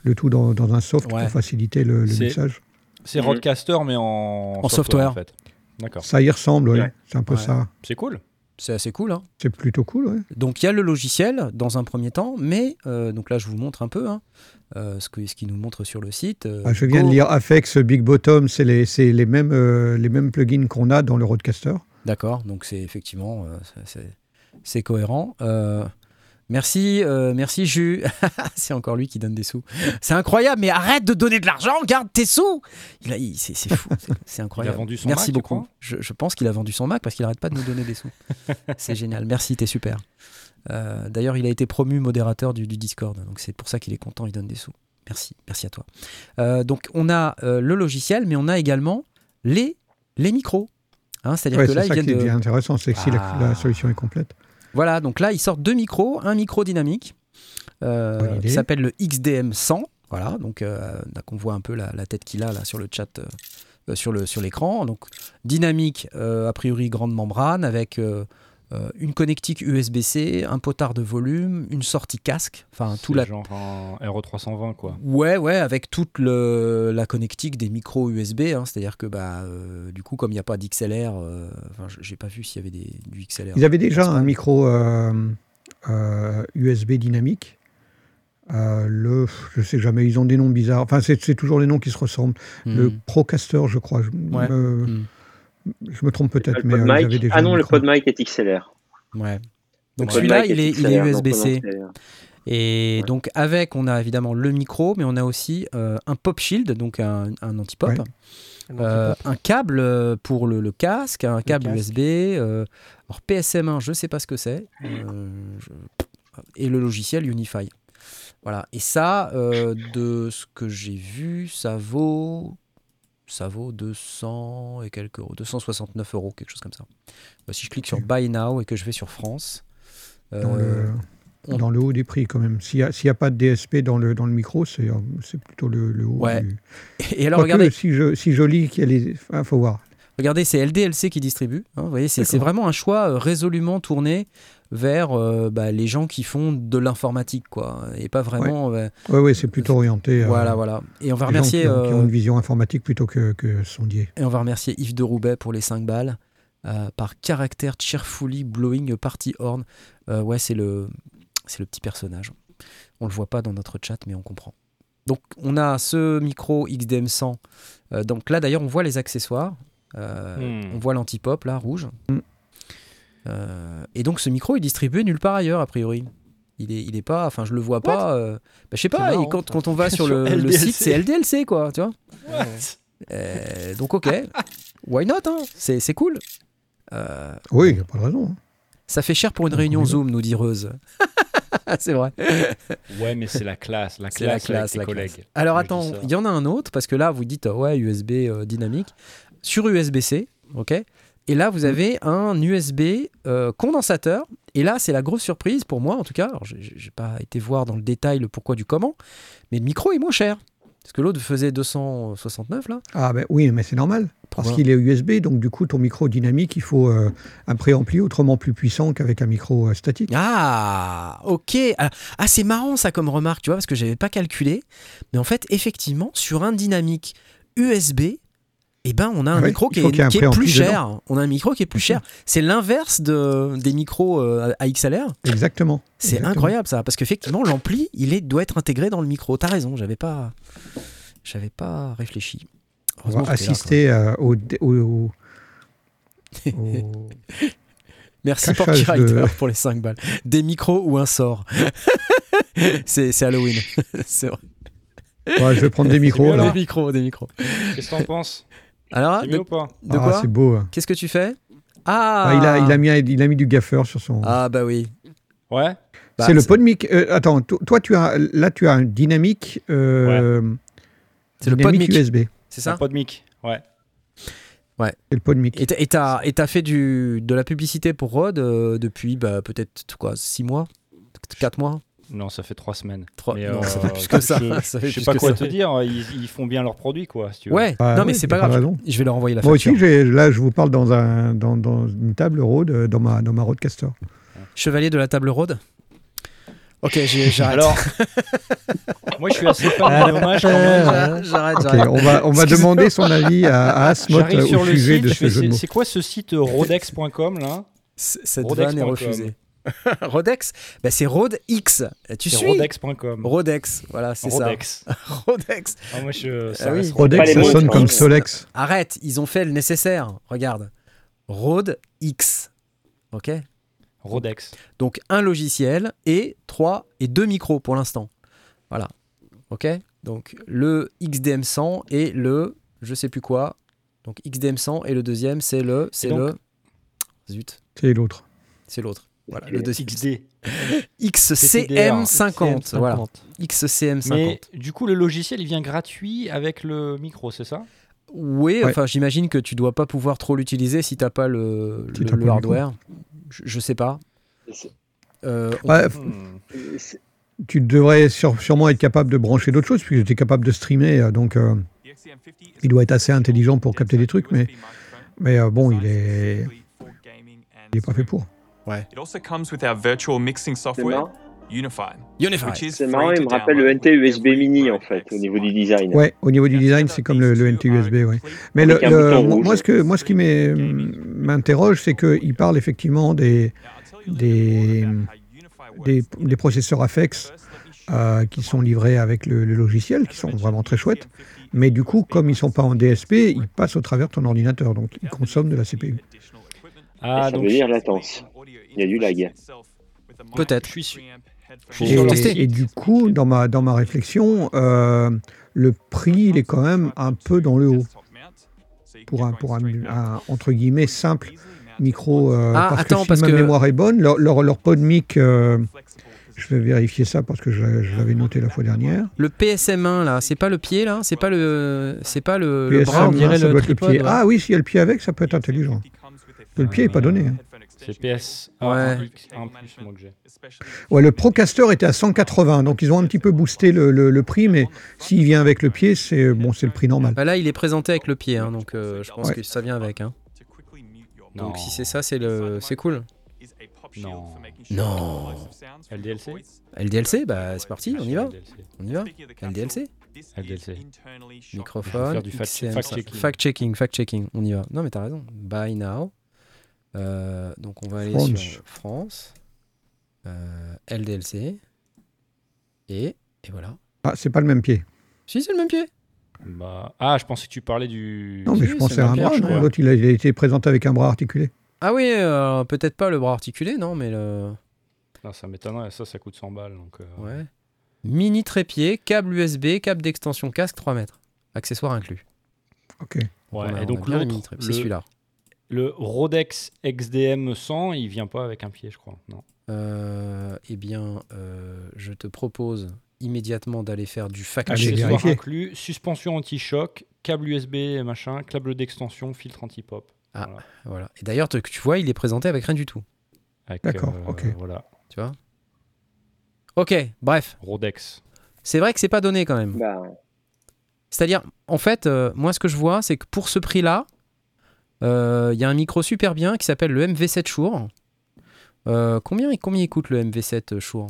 Le tout dans, dans un soft pour faciliter le, le message. C'est Roadcaster, mais en, en software. en fait. Ça y ressemble, oui. C'est un peu ça. C'est cool. C'est assez cool. Hein. C'est plutôt cool, oui. Donc il y a le logiciel dans un premier temps, mais euh, donc là je vous montre un peu hein, euh, ce qu'il ce qui nous montre sur le site. Euh, ah, je viens de lire Afex, Big Bottom, c'est les, les, mêmes, les mêmes plugins qu'on a dans le Roadcaster. D'accord, donc c'est effectivement c'est cohérent. Merci, euh, merci Jus. c'est encore lui qui donne des sous. C'est incroyable, mais arrête de donner de l'argent, garde tes sous. Il c'est, fou, c'est, incroyable. Il a vendu son merci Mac, beaucoup. Je, pense qu'il a vendu son Mac parce qu'il arrête pas de nous donner des sous. c'est génial. Merci, t'es super. Euh, d'ailleurs, il a été promu modérateur du, Discord, donc c'est pour ça qu'il est content, il donne des sous. Merci, merci à toi. Euh, donc on a le logiciel, mais on a également les, les micros. Hein, c'est-à-dire que là, ça qui est intéressant, c'est que si la, la solution est complète. Voilà, donc là, ils sortent deux micros, un micro dynamique euh, qui s'appelle le XDM 100. Voilà, donc euh, on voit un peu la, tête qu'il a là sur le chat, euh, sur le sur l'écran. Donc dynamique, a priori grande membrane avec euh, une connectique USB-C, un potard de volume, une sortie casque, enfin tout la genre un RE320 quoi. Ouais ouais, avec toute le, la connectique des micros USB, hein, c'est-à-dire que bah euh, du coup comme il n'y a pas d'XLR, euh, enfin j'ai pas vu s'il y avait des, du XLR. Ils avaient déjà un micro USB dynamique. le, je sais jamais, ils ont des noms bizarres. Enfin, c'est toujours les noms qui se ressemblent. Le hmm. Procaster, je crois. ouais. Hmm. Je me trompe peut-être, mais euh, déjà Ah non, le PodMic est XLR. Ouais. Donc celui-là, il est, est USB-C. Et donc avec, on a évidemment le micro, mais on a aussi euh, un pop shield, donc un, un anti-pop. Euh, un câble pour le, casque, un câble USB. alors PSM1, je ne sais pas ce que c'est. Et le logiciel Unify. Voilà. Et ça, de ce que j'ai vu, ça vaut ça vaut 200 et quelques euros, 269 euros, quelque chose comme ça. Bah, si je clique sur Buy Now et que je vais sur France. Dans, le, euh, dans le haut des prix, quand même. S'il n'y a, pas de DSP dans le, dans le micro, c'est euh, plutôt le, haut. Ouais. Et alors, regardez. si, je, si je lis qu'il y a les. Il faut voir. Regardez, c'est LDLC qui distribue. Hein, vous voyez, c'est vraiment un choix euh, résolument tourné vers euh, bah, les gens qui font de l'informatique, quoi, et pas vraiment. Oui, ouais, ouais, c'est plutôt orienté. Voilà, voilà. Et on va remercier. Gens qui, ont, une vision informatique plutôt que, que sondier. Et on va remercier Yves de Roubaix pour les 5 balles. par caractère cheerfully blowing party horn. ouais, c'est le, c'est le petit personnage. On le voit pas dans notre chat, mais on comprend. Donc on a ce micro XDM100. donc là d'ailleurs on voit les accessoires. Euh, hmm. On voit l'anti-pop là, rouge. Hmm. Euh, et donc ce micro est distribué nulle part ailleurs, a priori. Il est, il est pas, enfin je le vois pas. Euh, bah, je sais pas, quand, quand, on va sur, le, site, c'est LDLC quoi, tu vois. donc ok, why not, hein? C'est cool. oui, il n'y a pas de raison. Hein. Ça fait cher pour une réunion Zoom, nous dit Reuse. c'est vrai. Ouais, mais c'est la classe, la classe, la classe, collègues. Alors attends, il y en a un autre parce que là vous dites ouais USB dynamique sur USB-C, ok. Et là vous mm. avez un USB condensateur. Et là c'est la grosse surprise pour moi en tout cas. Alors j'ai pas été voir dans le détail le pourquoi du comment, mais le micro est moins cher. Parce que l'autre faisait 269 là. Ah ben oui, mais c'est normal. Parce qu'il est USB, donc du coup ton micro dynamique, il faut euh, un préampli autrement plus puissant qu'avec un micro euh, statique. Ah, ok. Ah, ah, c'est marrant ça comme remarque, tu vois, parce que j'avais pas calculé. Mais en fait, effectivement, sur un dynamique USB, eh ben, on a un micro qui est, plus cher. On a un micro qui est plus cher. C'est l'inverse de, des micros euh, à XLR. Exactement. C'est incroyable ça, parce qu'effectivement, l'ampli, il est, doit être intégré dans le micro. T'as raison, j'avais pas, j'avais pas réfléchi. On va assister euh, au, au, Merci pour de... pour les 5 balles. Des micros ou un sort. c'est Halloween. c'est vrai. Ouais, je vais prendre des micros. Des micros, des micros. Qu'est-ce que t'en penses? Alors, de, quoi ah, C'est beau. Hein. Qu'est-ce que tu fais ah. ah, il, a, il, a mis, il a mis du gaffeur sur son. Ah, bah oui. Ouais. Bah, c'est le PodMic. Euh, attends, toi, tu as, là, tu as un dynamique. Euh, c'est le PodMic USB. C'est ça Le PodMic, ouais. Ouais. C'est le PodMic. Et tu as, fait du, de la publicité pour Rode euh, depuis bah, peut-être quoi, 6 mois 4 mois non, ça fait trois semaines. Trois... non, ça fait plus que ça. Je, ça fait sais pas quoi te dire. Ils, font bien leurs produits, quoi. Si tu veux. Ouais. non, mais c'est pas grave. Je vais leur envoyer la Moi facture. Moi aussi, là, je vous parle dans, un, dans, dans une table Rode, euh, dans ma, dans ma Rodecaster. Chevalier de la table Rode Ok, j'arrête. Alors, moi je suis assez fan quand même. J'arrête, On va, on va demander son avis à, à Asmot au sujet de ce jeu C'est quoi ce site rodex.com là? Cette vanne est refusée. Rodex bah, C'est Rode X. Tu suis Rodex.com. Rodex, voilà, c'est ça. Rodex. Ah, moi, je, ça ah Rodex, ça sonne comme Solex. Arrête, ils ont fait le nécessaire. Regarde. Rode X. Ok Rodex. Donc un logiciel et trois et deux micros pour l'instant. Voilà. Ok Donc le XDM100 et le je sais plus quoi. Donc XDM100 et le deuxième c'est le c'est le zut. C'est l'autre. C'est l'autre. Voilà, le 2XD. XCM50. Voilà. XCM50. Mais du coup, le logiciel, il vient gratuit avec le micro, c'est ça? Oui, enfin, j'imagine que tu dois pas pouvoir trop l'utiliser si tu n'as pas le, le, hardware. Je, je, sais pas. Euh, tu devrais sûrement être capable de brancher d'autres choses, puisque tu es capable de streamer, euh, donc euh, il doit être assez intelligent pour capter des trucs, mais, mais bon, il est, il est pas fait pour. Ouais. It also comes with our virtual mixing software. Unify. Unify. C'est marrant, il me rappelle le NT USB mini en fait, au niveau du design. Ouais, au niveau du design, c'est comme le, le, NT USB, ouais. Mais le, moi, ce que, moi, ce qui m'interroge, c'est qu'il parle effectivement des, des, des, des processeurs AFEX euh, qui sont livrés avec le, le, logiciel, qui sont vraiment très chouettes. Mais du coup, comme ils ne sont pas en DSP, ils passent au travers de ton ordinateur, donc ils consomment de la CPU. Ah, ça donc veut dire latence. Il y a du lag. Peut-être. Et, et, du coup, dans ma, dans ma réflexion, euh, le prix, il est quand même un peu dans le haut. Pour un, pour un, entre guillemets, simple micro. Euh, ah, parce attends, que si parce ma que... mémoire est bonne, leur, leur, leur pod mic, euh, je vais vérifier ça parce que je, je l'avais noté la fois dernière. Le PSM1, là, c'est pas le pied, là? C'est pas le, c'est pas le, le bras, on dirait le, le pied. Ah oui, s'il y a le pied avec, ça peut être intelligent. Le pied n'est pas donné. Hein. C'est PS ouais. Ouais, le Procaster était à 180, donc ils ont un petit peu boosté le, le, le prix, mais s'il vient avec le pied, c'est bon, c'est le prix normal. Bah là, il est présenté avec le pied, hein, donc euh, je pense ouais. que ça vient avec. Hein. Donc si c'est ça, c'est le, c'est cool. Non. Non. LDLC LDLC, bah c'est parti, on y va. On y va. LDLC. LDLC. Microphone. Faire du fact-checking. Fact-checking, fact-checking, on y va. Non mais t'as raison. Buy now. Euh, donc on va aller France. sur France, euh, LDLC, et, et voilà. Ah, c'est pas le même pied. Si, c'est le même pied. Bah... Ah, je pensais que tu parlais du. Non, mais Si, je pensais le à un même bras. L'autre, il a, il a été présenté avec un bras articulé. Ah oui, euh, peut-être pas le bras articulé, non, mais le. Non, ça m'étonnerait. Ça, ça coûte 100 balles. Donc, euh, Ouais. Mini trépied, câble USB, câble d'extension casque 3 mètres. Accessoires inclus. Ok. Ouais, a- et on donc l'autre. C'est celui-là. Le Rodex XDM 100, il vient pas avec un pied, je crois. Non. eh bien, je te propose immédiatement d'aller faire du fact check. inclus, suspension anti-choc, câble USB, machin, câble d'extension, filtre anti-pop. Ah, voilà. Et d'ailleurs, tu vois, il est présenté avec rien du tout. D'accord, euh, ok. Voilà. Tu vois? Ok, bref. Rodex. C'est vrai que c'est pas donné quand même. Bah. C'est-à-dire, en fait, euh, moi, ce que je vois, c'est que pour ce prix-là, euh, il y a un micro super bien qui s'appelle le MV7 Shure. combien, combien il coûte le MV7 Shure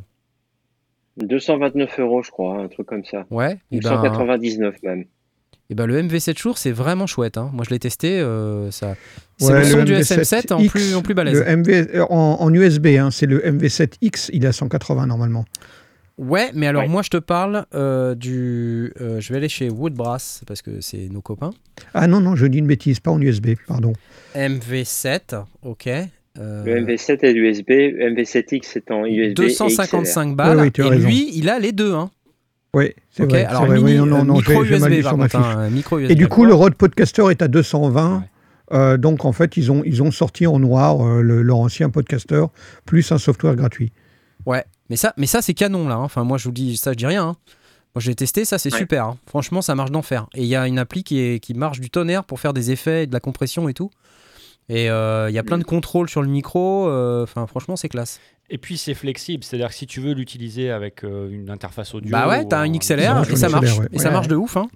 229 euros, je crois, un truc comme ça. Ouais. 199 ben, même. Et ben, le MV7 Shure, c'est vraiment chouette. Hein. Moi, je l'ai testé. Euh, ça... C'est le son du SM7 en plus, en plus balèze. Le MV, euh, en, USB, hein, c'est le MV7X, il est à 180 normalement. Ouais, mais alors moi je te parle euh, du. je vais aller chez Woodbrass parce que c'est nos copains. Ah non, non, je dis une bêtise, pas en USB, pardon. MV7, ok. Le MV7 est l'USB, MV7X c'est en USB. 255 balles. et lui, il a les deux. Hein. Oui, c'est vrai. Alors, Mini, non, non, non, micro USB, par contre, hein, micro USB. Et du coup, le Rode Podcaster est à 220. Euh, donc, en fait, ils ont, ils ont sorti en noir euh, leur ancien podcaster, plus un software gratuit. Ouais, mais ça, mais ça c'est canon, là. Hein. Enfin, moi, je vous dis, ça, je dis rien. Hein. Moi, j'ai testé, ça, c'est super. Franchement, ça marche d'enfer. Et il y a une appli qui, est, qui marche du tonnerre pour faire des effets, de la compression et tout. Et euh, il y a plein de contrôles sur le micro. Enfin, franchement, c'est classe. Et puis c'est flexible, c'est-à-dire que si tu veux l'utiliser avec euh, une interface audio. Bah ouais, t'as un XLR et ça marche. Et ça marche de ouf. Hein.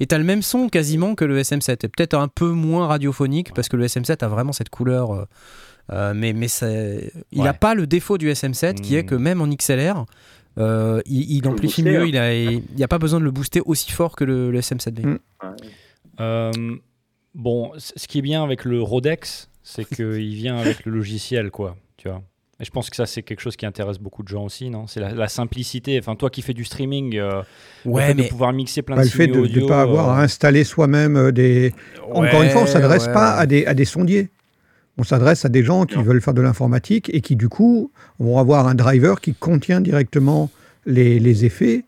Et t'as le même son quasiment que le SM7. Et peut-être un peu moins radiophonique parce que le SM7 a vraiment cette couleur. Euh, euh, mais mais il n'a pas le défaut du SM7 qui est que hmm. même en XLR, il, amplifie mieux. Hein. Il n'y a, pas besoin de le booster aussi fort que le, SM7B. Hmm. bon, ce qui est bien avec le Rodex, c'est qu'il vient avec le logiciel, quoi. Tu vois. Et je pense que ça, c'est quelque chose qui intéresse beaucoup de gens aussi, non? C'est la, simplicité. Enfin, toi qui fais du streaming, euh, ouais, de pouvoir mixer plein bah, de signaux Le fait de ne pas avoir euh, à installer soi-même euh, des... Encore une fois, on ne s'adresse pas à des, à des sondiers. On s'adresse à des gens qui veulent faire de l'informatique et qui, du coup, vont avoir un driver qui contient directement les, les effets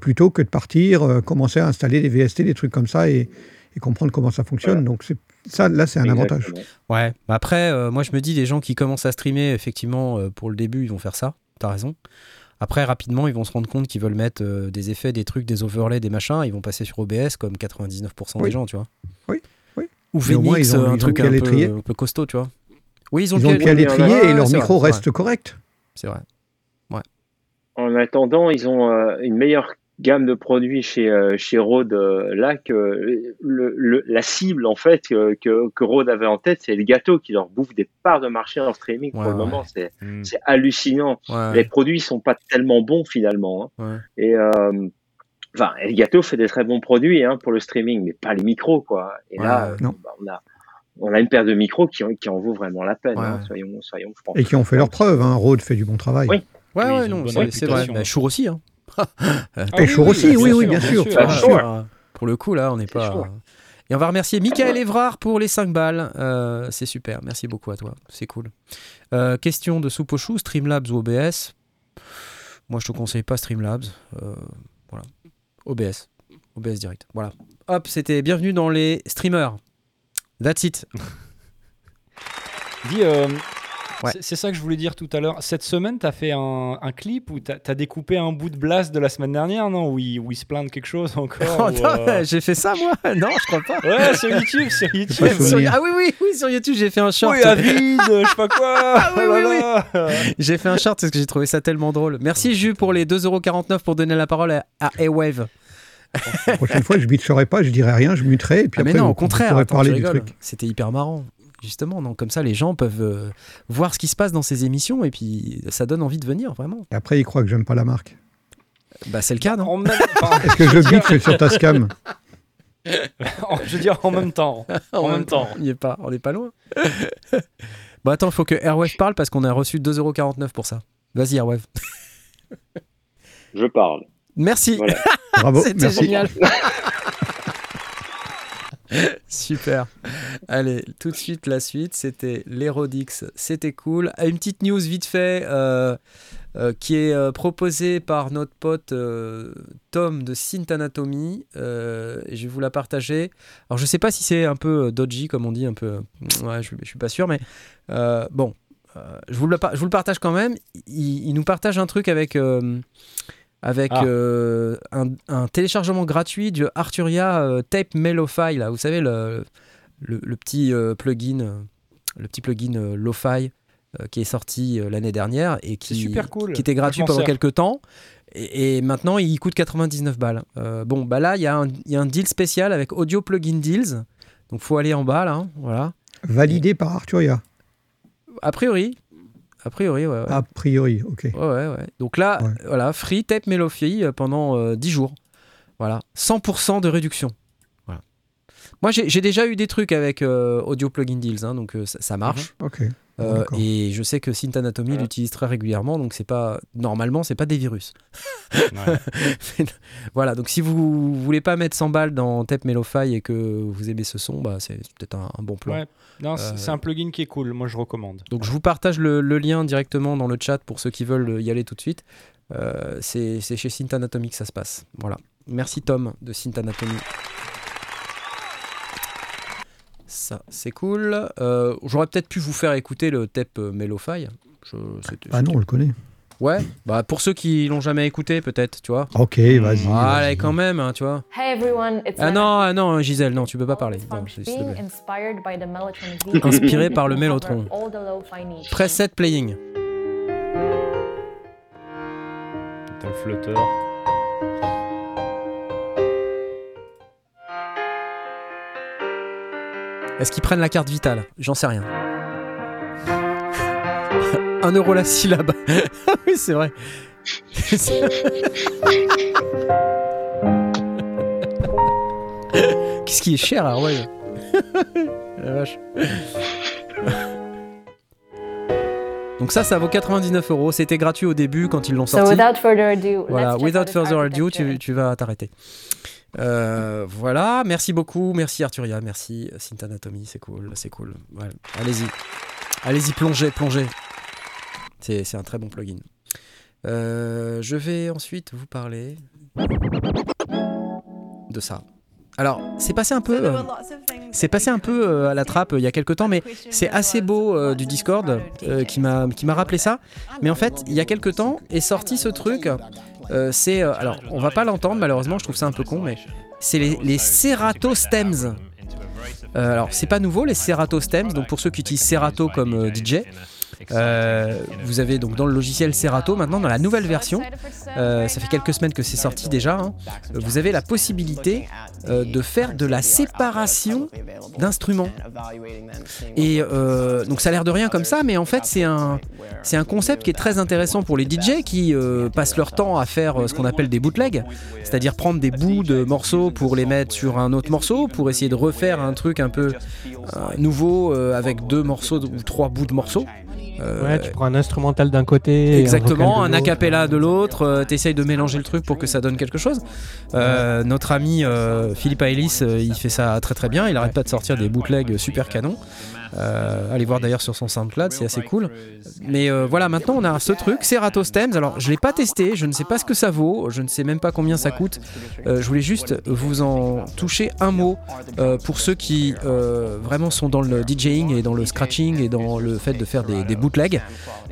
plutôt que de partir, commencer à installer des VST, des trucs comme ça et, et comprendre comment ça fonctionne. Donc, c'est ça, là, c'est un avantage. Ouais. Après, euh, moi, je me dis, les gens qui commencent à streamer, effectivement, euh, pour le début, ils vont faire ça. T'as raison. Après, rapidement, ils vont se rendre compte qu'ils veulent mettre euh, des effets, des trucs, des overlays, des machins. Ils vont passer sur OBS comme 99% des gens, tu vois. Oui, oui. Ou Phoenix, ils ont, un truc un peu, un peu, costaud, tu vois. Oui, ils ont, ils ont pu l'étrier et leur micro reste correct. C'est vrai. Ouais. En attendant, ils ont une meilleure gamme de produits chez euh, chez Rode euh, là que le, la cible en fait que, que, Rode avait en tête c'est le gâteau qui leur bouffe des parts de marché en streaming pour le moment c'est c'est hallucinant les produits sont pas tellement bons finalement hein. et euh, enfin gâteau fait des très bons produits hein, pour le streaming mais pas les micros quoi et là bah, on a on a une paire de micros qui, qui en vaut vraiment la peine hein, soyons soyons francs et qui ont fait leur preuve hein. Rode fait du bon travail oui Ouais, ouais, non, c'est vrai. Bah, Chour aussi. Hein. ah, oui, aussi, oui, oui, bien sûr. Pour le coup, là, on n'est pas. Et on va remercier Michael Evrard pour les 5 balles. Euh, c'est super. Merci beaucoup à toi. C'est cool. Euh, question de soupe au chou Streamlabs ou OBS Moi, je te conseille pas Streamlabs. Euh. OBS. OBS direct. Voilà. Hop, c'était bienvenue dans les streamers. That's it. Dis, c'est ça que je voulais dire tout à l'heure. Cette semaine, tu as fait un, clip où tu as, découpé un bout de blast de la semaine dernière, non? Où ils, où se plaignent de quelque chose encore euh, J'ai fait ça, moi? Non, je crois pas. Ouais, sur YouTube, sur YouTube. Ah oui, oui, oui, sur YouTube, j'ai fait un short. Oui, Avid, je sais pas quoi. Ah, oui, oui, oui. J'ai fait un short parce que j'ai trouvé ça tellement drôle. Merci, Jus, pour les 2,49€ pour donner la parole à, à A-Wave. La prochaine fois, je bitcherai pas, je dirai rien, je muterai. Et puis ah mais non, au contraire, parler du truc. C'était hyper marrant justement. Donc comme ça, les gens peuvent euh, voir ce qui se passe dans ces émissions et puis ça donne envie de venir vraiment. Et après, ils croient que j'aime pas la marque. Bah c'est le cas, non Est-ce que je bitch sur ta scam Je veux dire en même temps. En, même temps. On n'est pas, on n'est pas loin. bon attends, il faut que Airwave parle parce qu'on a reçu 2,49€ pour ça. Vas-y Airwave. Je parle. Merci. Bravo. C'était génial. Super. Allez, tout de suite la suite, c'était l'Hérodix, c'était cool. Une petite news vite fait. Euh, qui est proposée par notre pote Tom de Synth Anatomy. je vais vous la partager. Alors, je sais pas si c'est un peu dodgy, comme on dit, un peu. Je, je suis pas sûr, mais bon, je vous, le, partage quand même. Il nous partage un truc avec avec ah. euh, un, téléchargement gratuit de Arturia euh, Tape Melofy, là, vous savez, le, le, petit euh, plugin, le petit plugin Lo-Fi qui est sorti l'année dernière et qui, super cool. qui était gratuit pendant quelques temps. Et, maintenant, il coûte 99 balles. bon, bah là, il y, y, a un deal spécial avec Audio Plugin Deals. Donc, faut aller en bas, là. Hein, voilà. Validé par Arturia. A priori, a priori, ouais, A priori, ok. Ouais, ouais, Donc là, voilà, free tape Melophy euh, pendant 10 euh, jours. Voilà, 100% de réduction. Voilà. Moi, j'ai déjà eu des trucs avec euh, Audio Plugin Deals, hein, donc ça, marche. Ok. Euh, et je sais que Synth Anatomy l'utilise très régulièrement, donc c'est pas normalement c'est pas des virus. voilà, donc si vous voulez pas mettre 100 balles dans Tape Melofy et que vous aimez ce son, bah c'est peut-être un, bon plan. Ouais. Non, c'est un plugin qui est cool, moi je recommande. Donc je vous partage le, lien directement dans le chat pour ceux qui veulent y aller tout de suite. Euh, c'est chez Synth Anatomy que ça se passe. Voilà. Merci Tom de Synth Anatomy. Ça, c'est cool. Euh, j'aurais peut-être pu vous faire écouter le tape euh, Melofy. ah non, on le connaît. Ouais, bah pour ceux qui l'ont jamais écouté, peut-être, tu vois. Ok, vas-y. Ah, allez, quand même, hein, tu vois. ah non, ah non, Gisèle, non, tu peux pas parler. Inspiré par le Mellotron. Preset playing. Putain, le flotteur. Est-ce qu'ils prennent la carte vitale J'en sais rien. Un euro la syllabe. oui, c'est vrai. Qu'est-ce qui est cher à. La vache. Donc ça, ça vaut 99 euros. C'était gratuit au début quand ils l'ont sorti. without further ado, voilà, without further ado, tu, tu vas t'arrêter. Euh, voilà, merci beaucoup, merci Arturia, merci Synth Anatomy, c'est cool, c'est cool. Allez-y, allez-y, plongez, plongez. C'est un très bon plugin. Euh, je vais ensuite vous parler de ça. Alors, c'est passé un peu, euh, c'est passé un peu à la trappe il y a quelques temps, mais c'est assez beau du Discord qui m'a qui m'a rappelé ça. Mais en fait, il y a quelques temps est sorti ce truc euh, c'est. Euh, alors, on va pas l'entendre, malheureusement, je trouve ça un peu con, mais c'est les, les Serato Stems. Euh, alors, c'est pas nouveau, les Serato Stems. Donc, pour ceux qui utilisent Serato comme DJ, euh, vous avez donc dans le logiciel Serato, maintenant dans la nouvelle version, euh, ça fait quelques semaines que c'est sorti déjà, hein, vous avez la possibilité euh, de faire de la séparation d'instruments. Et donc ça a l'air de rien comme ça, mais en fait c'est un, c'est un concept qui est très intéressant pour les DJ qui passent leur temps à faire ce qu'on appelle des bootlegs, c'est-à-dire prendre des bouts de morceaux pour les mettre sur un autre morceau, pour essayer de refaire un truc un peu nouveau avec deux morceaux ou trois bouts de morceaux. Euh, ouais, tu prends un instrumental d'un côté. Exactement, un, acapella de l'autre. Euh, tu essayes de mélanger le truc pour que ça donne quelque chose. Euh, notre ami Philippe Aelis, il fait ça très très bien. Il arrête pas de sortir des bootlegs super canons. Euh, allez voir d'ailleurs sur son SoundCloud, c'est assez cool. Mais euh, voilà, maintenant on a ce truc, Serato Stems. Alors je l'ai pas testé, je ne sais pas ce que ça vaut, je ne sais même pas combien ça coûte. Euh, je voulais juste vous en toucher un mot pour ceux qui vraiment sont dans le DJing et dans le scratching et dans le fait de faire des, des bootlegs.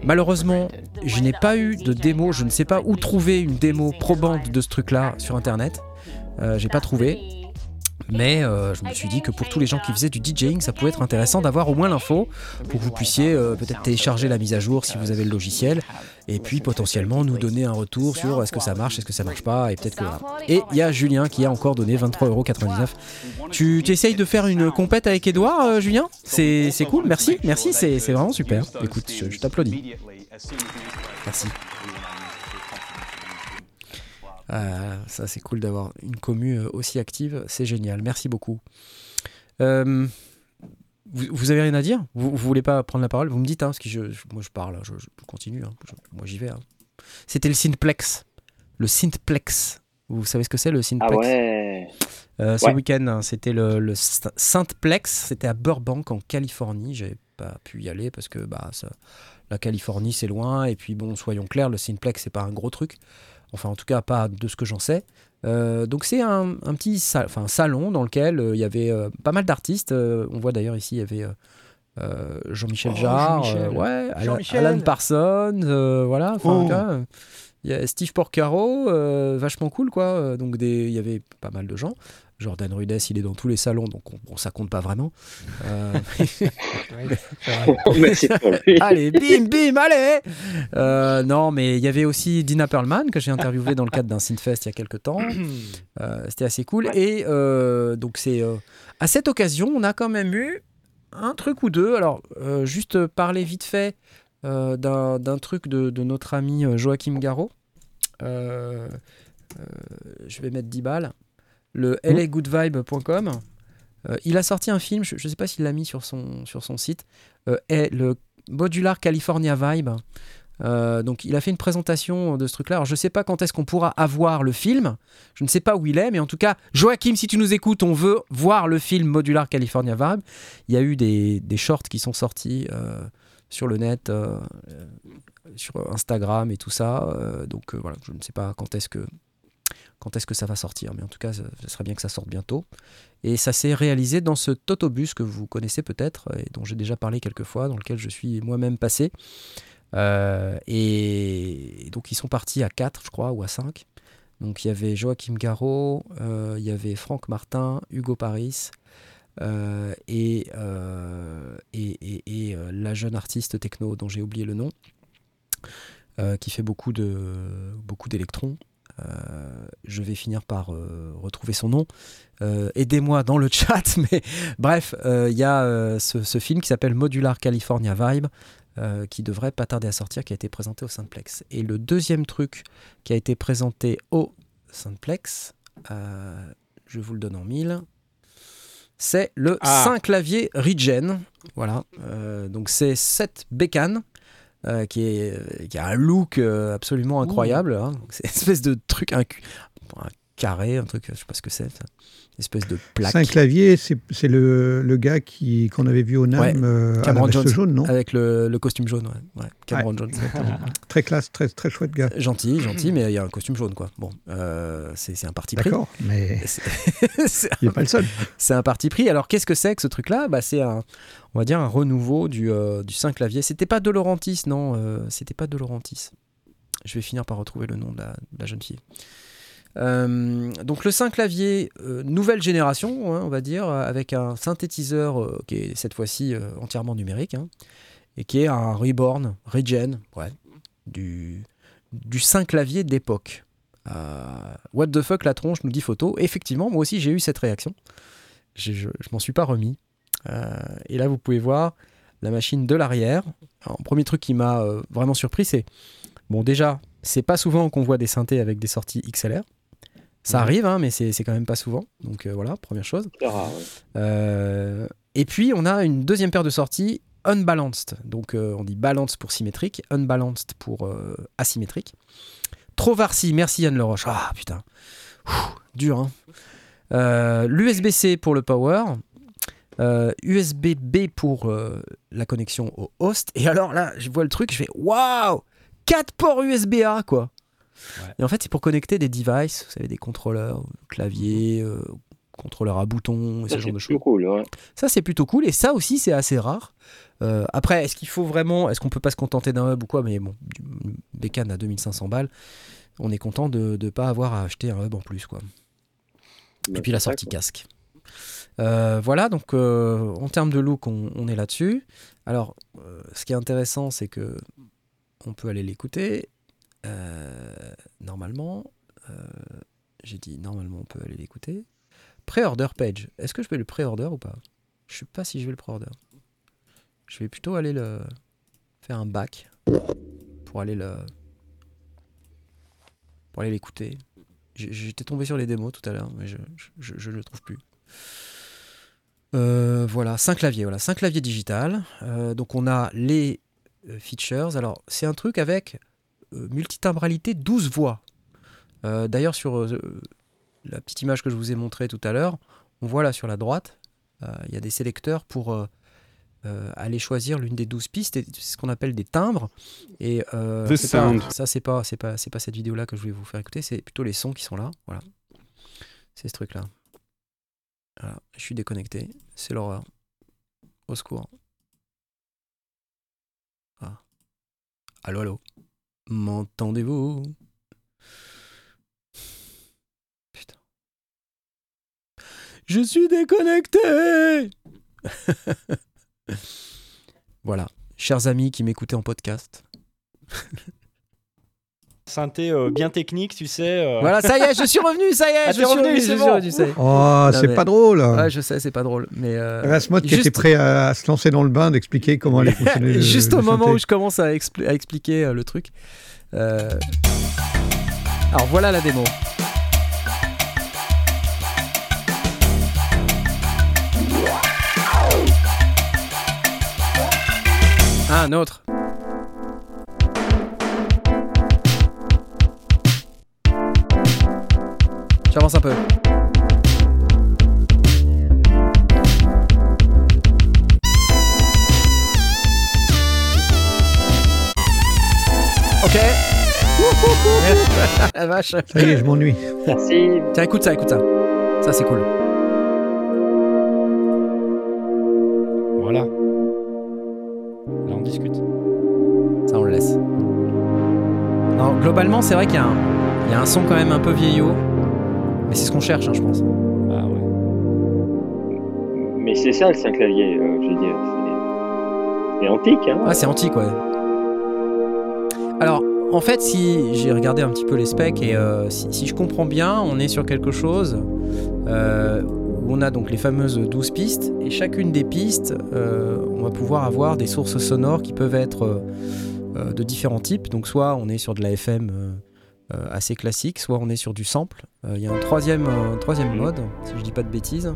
Malheureusement, je n'ai pas eu de démo, je ne sais pas où trouver une démo probante de ce truc-là sur internet. J'ai pas trouvé. Mais euh, je me suis dit que pour tous les gens qui faisaient du DJing, ça pouvait être intéressant d'avoir au moins l'info pour que vous puissiez euh, peut-être télécharger la mise à jour si vous avez le logiciel et puis potentiellement nous donner un retour sur est-ce que ça marche, est-ce que ça marche pas et peut-être que Et il y a Julien qui a encore donné 23,99€. Tu, essayes de faire une compète avec Edouard, euh, Julien? C'est cool, merci, merci, c'est vraiment super. Écoute, je t'applaudis. Merci. Euh, ça, c'est cool d'avoir une commu euh, aussi active. C'est génial. Merci beaucoup. Euh, vous, avez rien à dire? Vous, vous, voulez pas prendre la parole? Vous me dites, hein, parce que je, moi je parle, je, continue. Hein. moi j'y vais. Hein. C'était le Synthplex. Le Synthplex. Vous savez ce que c'est le Synthplex? Ah ouais. Ce week-end, c'était le, le Synthplex. C'était à Burbank, en Californie. J'avais pas pu y aller parce que bah, la Californie c'est loin et puis bon, soyons clairs, le Cineplex c'est pas un gros truc. Enfin, en tout cas, pas de ce que j'en sais. donc c'est un, petit salon dans lequel il y avait pas mal d'artistes. on voit d'ailleurs ici, il y avait Jean-Michel oh, Jarre, ouais, Alan, Parsons, voilà. Oh. Il y a Steve Porcaro, euh, vachement cool quoi. Euh, donc il y avait pas mal de gens. Jordan Rudess, il est dans tous les salons, donc bon, ça compte pas vraiment. Euh, allez, bim, bim, allez Non, mais il y avait aussi Dina Perlman, que j'ai interviewé dans le cadre d'un Synfest il y a quelques temps. C'était assez cool. Et donc, c'est à cette occasion, on a quand même eu un truc ou deux. Alors, juste parler vite fait euh, d'un truc de, notre ami euh, Joachim Garraud. Euh, je vais mettre 10 balles. Le mmh. lagoodvibe.com. il a sorti un film, je ne sais pas s'il l'a mis sur son, sur son site, est le Modular California Vibe. donc il a fait une présentation de ce truc-là. Alors je ne sais pas quand est-ce qu'on pourra avoir le film. Je ne sais pas où il est, mais en tout cas, Joachim, si tu nous écoutes, on veut voir le film Modular California Vibe. Il y a eu des, des shorts qui sont sortis sur le net, euh, sur Instagram et tout ça. Euh, donc euh, voilà, je ne sais pas quand est-ce que quand est-ce que ça va sortir, mais en tout cas, ce serait bien que ça sorte bientôt. Et ça s'est réalisé dans ce Totobus que vous connaissez peut-être et dont j'ai déjà parlé quelques fois, dans lequel je suis moi-même passé. et donc ils sont partis à 4, je crois, ou à 5. Donc il y avait Joachim Garraud, il y avait Franck Martin, Hugo Paris, euh, et, euh, euh, la jeune artiste techno dont j'ai oublié le nom, qui fait beaucoup de beaucoup d'électrons. Je vais finir par retrouver son nom. Aidez-moi dans le chat, mais bref, il y a ce, film qui s'appelle Modular California Vibe, qui devrait pas tarder à sortir, qui a été présenté au Simplex. Et le deuxième truc qui a été présenté au Simplex, je vous le donne en mille, c'est le ah. 5 clavier Regen. Voilà. Euh, donc c'est 7 bécanes. Euh, qui, est, qui a un look euh, absolument incroyable. Hein. C'est une espèce de truc, un, un, carré, un truc, je sais pas ce que c'est espèce de plaque. C'est un clavier, c'est le, le, gars qui qu'on avait vu au NAM euh, Cameron Jones, jaune, non? Avec le, le, costume jaune, ouais. Cameron Jones. très classe, très, très chouette gars. Gentil, gentil, mais il y a un costume jaune, quoi. Bon, euh, c'est un parti pris. D'accord, mais il n'est pas le seul. C'est un parti pris. Alors, qu'est-ce que c'est que ce truc-là? Bah, C'est un, on va dire, un renouveau du, euh, du 5 clavier. C'était pas De Laurentis, non, c'était pas De Laurentis. Je vais finir par retrouver le nom de la, de la jeune fille. Euh, donc le 5 clavier, euh, nouvelle génération, hein, on va dire, avec un synthétiseur euh, qui est cette fois-ci entièrement numérique, hein, et qui est un reborn, regen, ouais, du, du 5 clavier d'époque. what the fuck la tronche nous dit photo. Effectivement, moi aussi j'ai eu cette réaction. Je, je, m'en suis pas remis. et là vous pouvez voir la machine de l'arrière. Premier truc qui m'a vraiment surpris, c'est bon déjà, c'est pas souvent qu'on voit des synthés avec des sorties XLR. Ça arrive, hein, mais c'est quand même pas souvent. Donc euh, voilà, première chose. Euh, et puis on a une deuxième paire de sorties unbalanced. Donc euh, on dit balanced pour symétrique, unbalanced pour asymétrique. Trovarsi, merci Yann Leroche. Ah putain, dur. Hein. L'USB-C pour le power. USB-B pour la connexion au host. Et alors là, je vois le truc, je fais waouh 4 ports USB-A quoi. Et en fait, c'est pour connecter des devices, vous savez, des contrôleurs, claviers, euh, contrôleurs à boutons, et ce genre de choses. Cool, Ça, c'est plutôt cool. Et ça aussi, c'est assez rare. Euh, après, est-ce qu'il faut vraiment, est-ce qu'on peut pas se contenter d'un hub ou quoi? Mais bon, Bécane à 2500 balles, on est content de ne pas avoir à acheter un hub en plus, quoi. et puis la sortie casque. Euh, voilà, donc en termes de look, on, on est là-dessus. Alors, ce qui est intéressant, c'est que on peut aller l'écouter. Euh, normalement, euh, j'ai dit normalement on peut aller l'écouter. Pré-order page. Est-ce que je vais le pré-order ou pas? Je sais pas si je vais le pré-order. Je vais plutôt aller le faire un back pour aller le pour aller l'écouter. J'étais tombé sur les démos tout à l'heure, mais je, ne le trouve plus. Euh, voilà, 5 claviers, voilà, 5 claviers digital. donc on a les features. Alors c'est un truc avec multitimbralité 12 voix. Euh, d'ailleurs, sur euh, la petite image que je vous ai montrée tout à l'heure, on voit là sur la droite, il y a des sélecteurs pour allez choisir l'une des 12 pistes. C'est ce qu'on appelle des timbres. Et ça, c'est pas, c'est pas, c'est pas cette vidéo-là que je vais vous faire écouter. C'est plutôt les sons qui sont là. Voilà. C'est ce truc-là. Voilà. Je suis déconnecté. C'est l'horreur. Au secours. Ah. Allô, allô. M'entendez-vous? Putain. Je suis déconnecté Voilà. Chers amis qui m'écoutaient en podcast. synthé euh, bien technique, tu sais. Euh. Voilà, ça y est, je suis revenu, ça y est, ah, je suis revenu, c'est bon. Oh, c'est pas drôle. Ouais, je sais, c'est pas drôle, mais. Euh, qui était prêt à, se lancer dans le bain d'expliquer comment allait fonctionner. Juste au moment où je commence à, à expliquer euh, le truc. Alors voilà la démo. Ah, un autre. J'avance un peu. Ok. La vache. Ça y est, je m'ennuie. Merci. Tiens, écoute ça, écoute ça. Ça, c'est cool. Voilà. Là, on discute. Ça, on le laisse. Non, globalement, c'est vrai qu'il y a un il y a un son quand même un peu vieillot, mais c'est ce qu'on cherche, hein, je pense. Ah ouais. Mais c'est ça le 5 clavier, euh, je veux dire. C'est antique, hein Ah, c'est antique, ouais. Alors, en fait, si j'ai regardé un petit peu les specs et euh, si, je comprends bien, on est sur quelque chose euh, où on a donc les fameuses 12 pistes et chacune des pistes, on va pouvoir avoir des sources sonores qui peuvent être de différents types. Donc, soit on est sur de la FM euh, assez classique, soit on est sur du sample. Euh, il y a un troisième, troisième mode, si je dis pas de bêtises.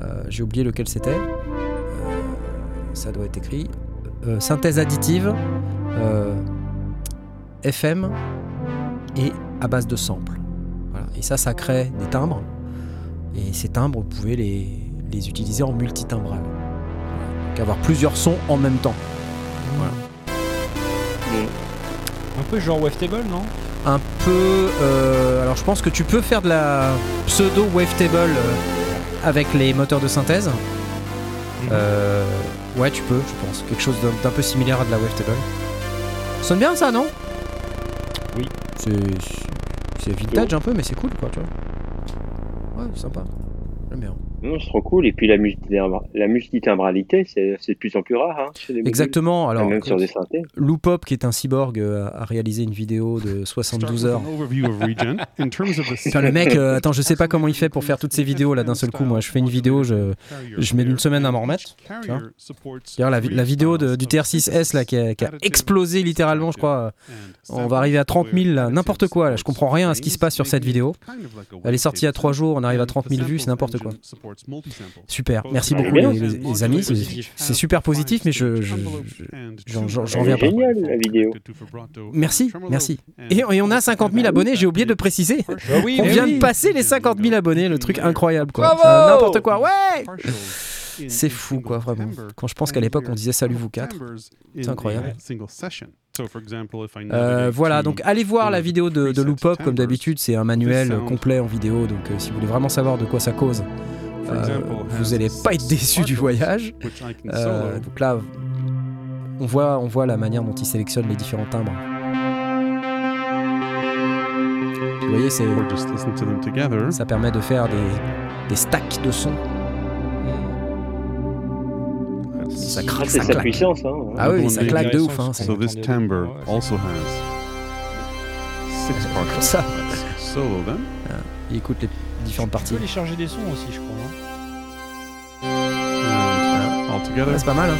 Euh, j'ai oublié lequel c'était. ça doit être écrit. synthèse additive, FM et à base de sample. Et ça, ça crée des timbres. Et ces timbres, vous pouvez les, les utiliser en multitimbral. Donc avoir plusieurs sons en même temps. Un peu genre Wavetable, non? Un peu. Euh, alors je pense que tu peux faire de la pseudo Wavetable euh, avec les moteurs de synthèse. Mhm. Euh, ouais, tu peux, je pense. Quelque chose d'un peu similaire à de la Wavetable. Ça sonne bien ça, non? Oui. C'est vintage un peu, mais c'est cool quoi, tu vois. Ouais, sympa. J'aime bien. Non, c'est trop cool. Et puis la, la multitimbralité, c'est de plus en plus rare. Hein, Exactement. Alors, même sur des synthés. Loopop, qui est un cyborg, euh, a réalisé une vidéo de 72 heures. enfin, le mec, euh, attends, je sais pas comment il fait pour faire toutes ces vidéos là d'un seul coup. Moi, je fais une vidéo, je, je mets une semaine à m'en remettre. La, la, vidéo du TR6S là, qui a, qui, a, explosé littéralement, je crois. On va arriver à 30 000, n'importe quoi. Là. Je comprends rien à ce qui se passe sur cette vidéo. Elle est sortie il y a 3 jours, on arrive à 30 000 vues, c'est n'importe quoi. Super, merci beaucoup les, amis. C'est super positif, mais je j'en reviens pas. génial la vidéo. Merci, merci. Et, on a 50 000 abonnés, j'ai oublié de préciser. Bah on vient de passer les 50 000 abonnés, le truc incroyable quoi. N'importe quoi, ouais c'est fou, quoi, vraiment. Quand je pense qu'à l'époque, on disait salut vous quatre. C'est incroyable. Euh, voilà, donc allez voir la vidéo de, de Loopop, comme d'habitude, c'est un manuel complet en vidéo, donc euh, si vous voulez vraiment savoir de quoi ça cause, euh, vous n'allez pas être déçu du voyage. Euh, donc là, on voit, on voit la manière dont il sélectionne les différents timbres. Vous voyez, c'est, ça permet de faire des, des stacks de sons. Ça craque, c'est sa puissance. Hein. Ah oui, ça claque de ouf. Hein, so this timbre also has six parts. Ça. Solo then. Ah, il écoute les différentes parties. Tu peux aller charger des sons aussi, je crois. together. C'est pas mal. Hein.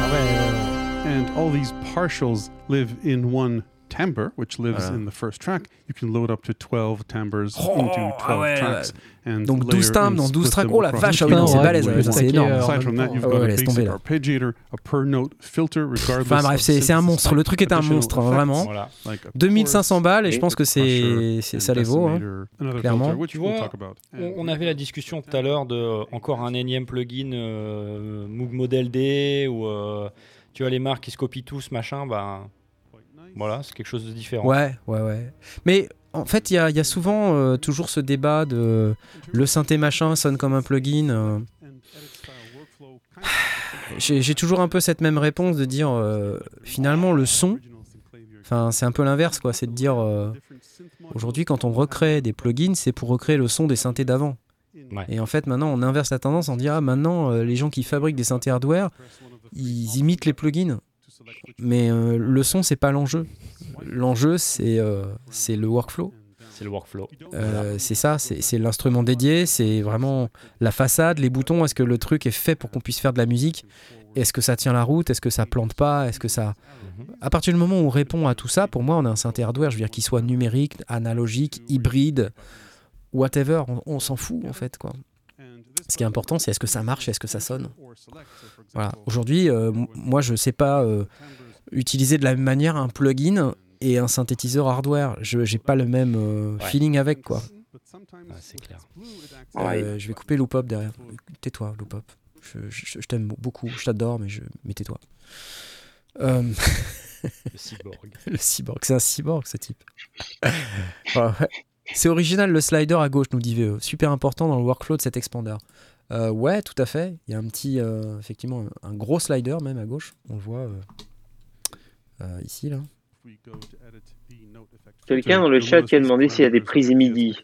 Ah ouais, And all these partials live in one timbre, which lives voilà. in the first track, you can load up to 12 timbres oh, into 12 ah ouais, tracks. And Donc 12 timbres dans 12 tracks. Oh la vache, ah oui, c'est balèze, c'est énorme. Aside from that, you've got a basic arpeggiator, a per note filter, regardless. Enfin bref, c'est un monstre. Le truc est un monstre, vraiment. Voilà. 2500 balles et je pense que c'est ça les vaut, hein, clairement. Tu vois, on avait la discussion tout à l'heure de euh, encore un énième plugin euh, Moog Model D ou euh, tu vois les marques qui se copient tous, machin, bah voilà, c'est quelque chose de différent. Ouais, ouais, ouais. Mais en fait, il y, y a, souvent euh, toujours ce débat de le synthé machin sonne comme un plugin. Euh. J'ai toujours un peu cette même réponse de dire euh, finalement le son, enfin c'est un peu l'inverse quoi, c'est de dire aujourd'hui quand on recrée des plugins, c'est pour recréer le son des synthés d'avant. Et en fait maintenant on inverse la tendance, on dit ah maintenant les gens qui fabriquent des synthés hardware, ils imitent les plugins. Mais euh, le son, c'est pas l'enjeu. L'enjeu, c'est euh, c'est le workflow. C'est le workflow. Euh, c'est ça, c'est l'instrument dédié, c'est vraiment la façade, les boutons. Est-ce que le truc est fait pour qu'on puisse faire de la musique? Est-ce que ça tient la route? Est-ce que ça plante pas? Est-ce que ça. À partir du moment où on répond à tout ça, pour moi, on a un synthé hardware, je veux dire qu'il soit numérique, analogique, hybride, whatever, on, s'en fout en fait. quoi. Ce qui est important, c'est est-ce que ça marche, est-ce que ça sonne. Voilà. Aujourd'hui, euh, moi, je ne sais pas euh, utiliser de la même manière un plugin et un synthétiseur hardware. Je n'ai pas le même euh, feeling avec, quoi. c'est clair. je vais couper Loopop derrière. Tais-toi, Loopop. Je, je, je t'aime beaucoup, je t'adore, mais, je... mais tais-toi. le cyborg. le cyborg, c'est un cyborg ce type. C'est original le slider à gauche, nous dit VE. Super important dans le workflow de cet expander. Euh, ouais, tout à fait. Il y a un petit, euh, effectivement, un gros slider même à gauche. On le voit euh, ici, là. Quelqu'un dans le chat qui a demandé s'il y a des prises MIDI.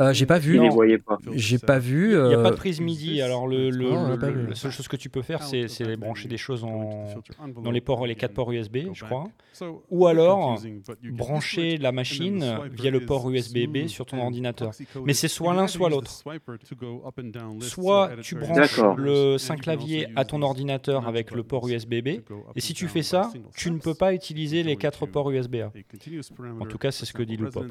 Euh, j'ai pas vu. Il les voyait pas. J'ai pas vu. Il n'y a pas de prise MIDI. Alors le, la seule chose que tu peux faire, c'est brancher des choses en, dans les ports, les quatre ports USB, je crois. Ou alors brancher la machine via le port USB-B sur ton ordinateur. Mais c'est soit l'un, soit l'autre. Soit tu branches le clavier à ton ordinateur avec le port USB-B, et si tu fais ça, tu ne peux pas utiliser les quatre ports USB-A. En tout cas, c'est ce que dit le pop.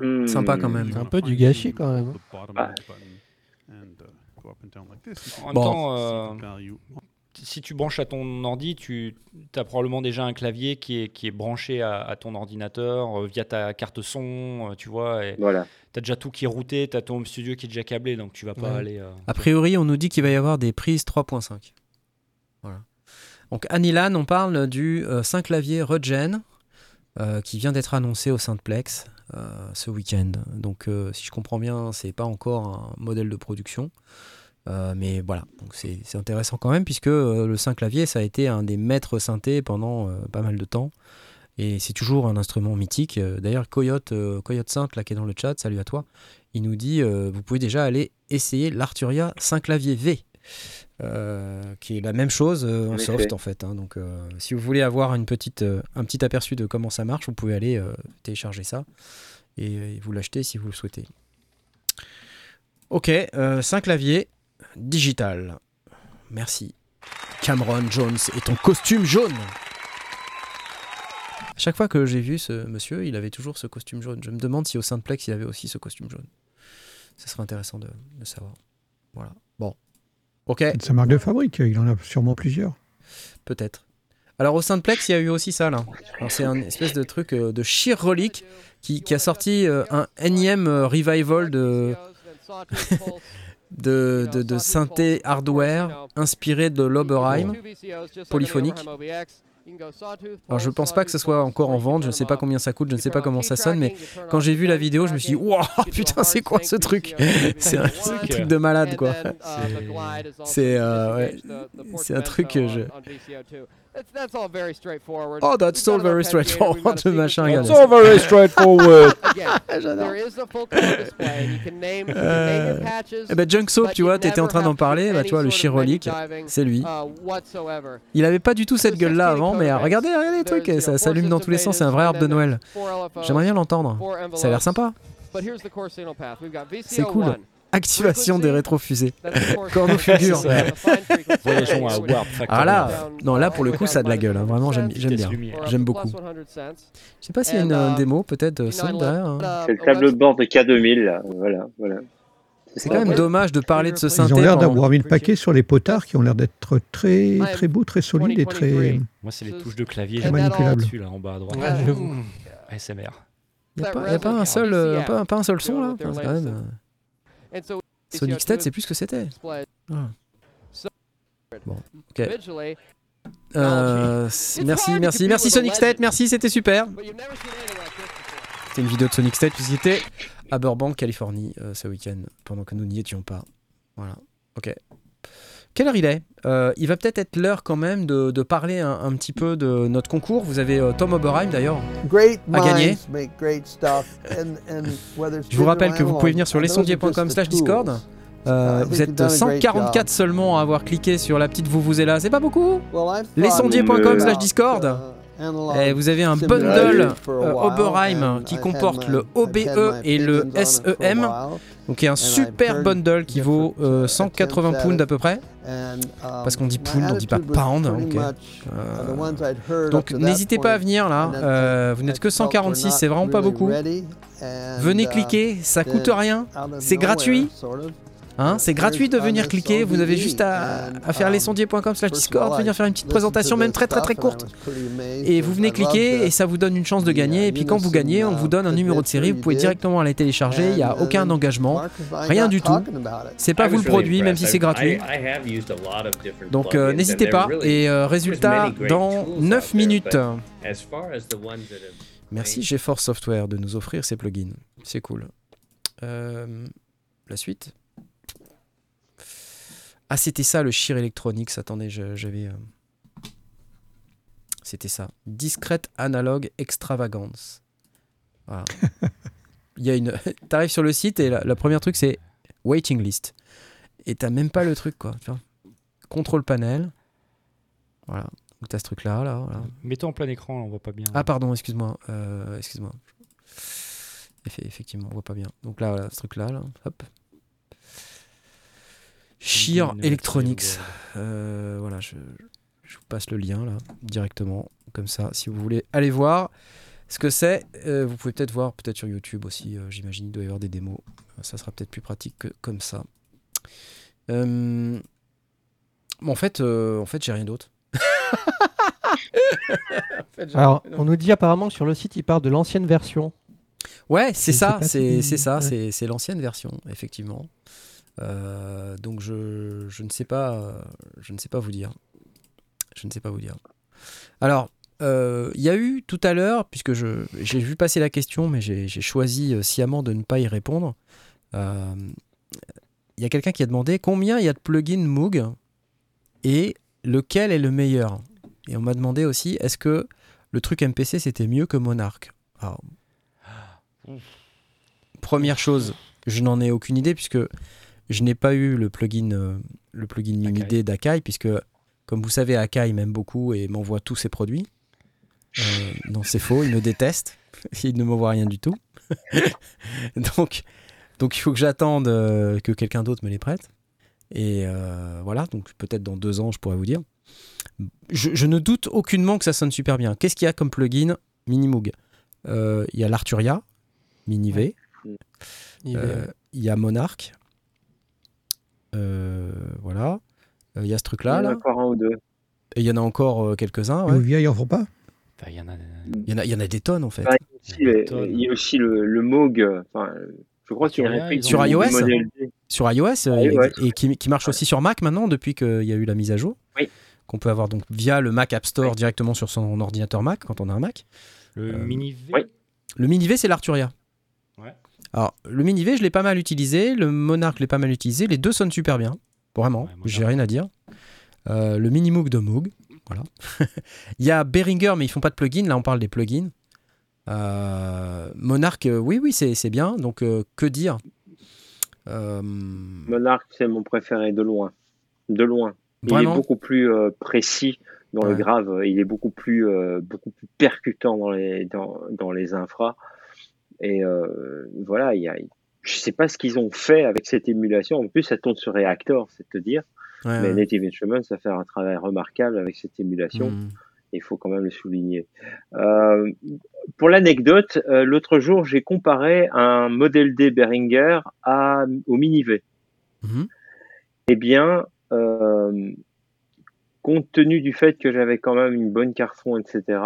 Hmm. Sympa quand même. Un peu du gâchis quand même. Hein. En même temps, euh, si tu branches à ton ordi, tu as probablement déjà un clavier qui est, qui est branché à, ton ordinateur euh, via ta carte son, euh, tu vois. Et voilà. Tu as déjà tout qui est routé, tu as ton home studio qui est déjà câblé, donc tu vas pas aller. A priori, on nous dit qu'il va y avoir des prises 3.5. Voilà. Donc Anilan, on parle du euh, clavier Regen euh, qui vient d'être annoncé au Synthplex euh, ce week-end. Donc si je comprends bien, c'est pas encore un modèle de production. mais voilà, c'est intéressant quand même puisque le clavier ça a été un des maîtres synthés pendant pas mal de temps. Et c'est toujours un instrument mythique. D'ailleurs, Coyote, Coyote Synth, là, qui est dans le chat, salut à toi, il nous dit vous pouvez déjà aller essayer l'Arturia clavier V. Euh, qui est la même chose euh, en, soft en fait. Hein. donc, euh, si vous voulez avoir une petite, un petit aperçu de comment ça marche, vous pouvez aller télécharger ça et, vous l'acheter si vous le souhaitez. Ok, 5 claviers digital. Merci. Cameron Jones et ton costume jaune. À chaque fois que j'ai vu ce monsieur, il avait toujours ce costume jaune. Je me demande si au sein de Plex, il avait aussi ce costume jaune. Ce serait intéressant de, de savoir. Voilà. Ok. C'est sa marque de fabrique, il en a sûrement plusieurs. Peut-être. Alors au sein de Plex, il y a eu aussi ça là. C'est un espèce de truc euh, de sheer relique qui, qui a sorti euh, un énième euh, revival de, de, de, de, synthé hardware inspiré de l'Oberheim polyphonique. Alors je pense pas que ce soit encore en vente, je ne sais pas combien ça coûte, je ne sais pas comment ça sonne, mais quand j'ai vu la vidéo, je me suis dit, waouh, putain, c'est quoi ce truc? C'est un, truc de malade, quoi. C'est euh, ouais. un truc que je. That's all very straightforward. Oh, that's all very straightforward. That's all very straightforward. There is a full color display. You can name, you can name your patches. Eh ben, Junk Soap, tu vois, t'étais en train d'en parler. Bah, tu vois, le Chirolic, c'est lui. Il avait pas du tout cette gueule-là avant, mais regardez, regardez les trucs. Ça s'allume dans tous les sens. C'est un vrai arbre de Noël. J'aimerais bien l'entendre. Ça a l'air sympa. C'est cool. Activation des rétrofusées. Corneau figure. Voyageons à Warp Ah là, non, là pour le coup, ça a de la gueule. Hein. Vraiment, j'aime bien. J'aime beaucoup. Je sais pas s'il y a une, démo, peut-être, euh, son derrière. Hein. C'est le tableau de bord de K2000, là. Voilà, voilà. C'est quand même dommage de parler de ce synthé. Ils ont l'air d'avoir mis le paquet sur les potards qui ont l'air d'être très, très beaux, très solides et très. Moi, c'est les touches de clavier manipulables. dessus là en bas à droite. ASMR. Il n'y a, pas, y a pas, un seul, euh, pas, pas, un seul son là? Quand même, euh... Sonic State, c'est plus ce que c'était. Ah. Bon, ok. Euh, merci, merci, merci Sonic State, merci, c'était super. C'était une vidéo de Sonic State puisqu'il était à Burbank, Californie, euh, ce week-end, pendant que nous n'y étions pas. Voilà, ok. Quelle heure il est? Euh, Il va peut-être être, l'heure quand même de, de parler un, un, petit peu de notre concours. Vous avez euh, Tom Oberheim d'ailleurs à gagner. Je vous rappelle que vous pouvez venir sur lesondiers.com slash discord. Euh, vous êtes 144 seulement à avoir cliqué sur la petite vous vous êtes là, c'est pas beaucoup? Lesondiers.com slash discord. et vous avez un bundle Oberheim qui comporte le OBE et le SEM. Donc il y a un super bundle qui vaut 180 euh, pounds à peu près. Parce qu'on dit pound, on dit pas pound. Euh, donc n'hésitez pas à venir là. vous n'êtes que 146, c'est vraiment pas beaucoup. Venez cliquer, ça coûte rien, c'est gratuit. Hein, c'est gratuit de venir cliquer, vous avez juste à, faire lesondiers.com slash discord, venir faire une petite présentation, même très très très courte. Et vous venez cliquer et ça vous donne une chance de gagner. Et puis quand vous gagnez, on vous donne un numéro de série, vous pouvez directement aller télécharger, il n'y a aucun engagement, rien du tout. C'est pas vous le produit, même si c'est gratuit. Donc euh, n'hésitez pas. Et euh, résultat, dans 9 minutes. Merci GeForce Software de nous offrir ces plugins. C'est cool. Euh, la suite ah, c'était ça le Sheer Electronics. Attendez, j'avais. Euh, c'était ça. Discrete Analog Extravagance. Voilà. Il y a une. T'arrives sur le site et la, première truc c'est waiting list. Et t'as même pas le truc quoi. Tu vois Contrôle panel. Voilà. Donc t'as ce truc là. là Mets-toi en plein écran, on voit pas bien. Ah pardon, excuse-moi. Euh, excuse-moi. Effectivement, on voit pas bien. Donc là, voilà, ce truc là, là. Hop. Sheer Electronics. Euh, voilà, je, vous passe le lien là, directement, comme ça. Si vous voulez aller voir ce que c'est, euh, vous pouvez peut-être voir, peut-être sur YouTube aussi, euh, j'imagine, il doit y avoir des démos. Ça sera peut-être plus pratique que comme ça. en fait, en fait j'ai rien d'autre. Alors, on nous dit apparemment que sur le site, il parle de l'ancienne version. Ouais, c'est ça, c'est ça, c'est l'ancienne version, effectivement. Euh, donc je, je, ne sais pas, je ne sais pas vous dire. Je ne sais pas vous dire. Alors, euh, il y a eu tout à l'heure, puisque j'ai vu passer la question, mais j'ai choisi euh, sciemment de ne pas y répondre. Il y a quelqu'un qui a demandé combien il y a de plugins Moog et lequel est le meilleur? Et on m'a demandé aussi est-ce que le truc MPC c'était mieux que Monarch? Alors, Première chose, je n'en ai aucune idée puisque je n'ai pas eu le plugin, euh, le plugin Mimid d'Akai, puisque, comme vous savez, Akai m'aime beaucoup et m'envoie tous ses produits. Euh, non, c'est faux, il me déteste. il ne m'envoie rien du tout. donc, donc, il faut que j'attende euh, que quelqu'un d'autre me les prête. Et voilà, donc peut-être dans deux ans, je pourrais vous dire. Je, ne doute aucunement que ça sonne super bien. Qu'est-ce qu'il y a comme plugin Minimoog? Il y a l'Arturia, Mini-V. Il y a Monarch. Euh, voilà. Euh, il y a ce truc-là. Il y en a encore un ou deux. Et il y en a encore euh, quelques-uns. Ouais. il en faut pas il y, en a, il, y en a, il y en a des tonnes en fait. il, y a aussi le, le Moog. je crois a sur iOS. Sur iOS, et, qui, qui, marche aussi sur Mac maintenant depuis qu'il y a eu la mise à jour. Oui. Qu'on peut avoir donc via le Mac App Store directement sur son ordinateur Mac quand on a un Mac. Le Mini V. Le Mini V, c'est l'Arturia. Alors, le Mini-V, je l'ai pas mal utilisé. Le Monarch, je l'ai pas mal utilisé. Les deux sonnent super bien. Vraiment, j'ai rien à dire. Euh, le Mini-Moog de Moog. Voilà. Il y a Behringer, mais ils font pas de plugin. Là, on parle des plugins. Euh, Monarch, euh, oui, oui, c'est bien. Donc, que dire? Monarch, c'est mon préféré de loin. De loin. Il est beaucoup plus précis dans le grave. Il est beaucoup plus, beaucoup plus percutant dans les, dans, dans les infras. Et euh, voilà, il y a, je sais pas ce qu'ils ont fait avec cette émulation. En plus, ça tourne sur Reactor, c'est te dire. Mais Native Instruments, ça fait un travail remarquable avec cette émulation. Hmm. Il faut quand même le souligner. Euh, pour l'anecdote, euh, l'autre jour, j'ai comparé un modèle D Behringer à, au Mini V. Hmm. Eh bien, euh, compte tenu du fait que j'avais quand même une bonne carte son, etc.,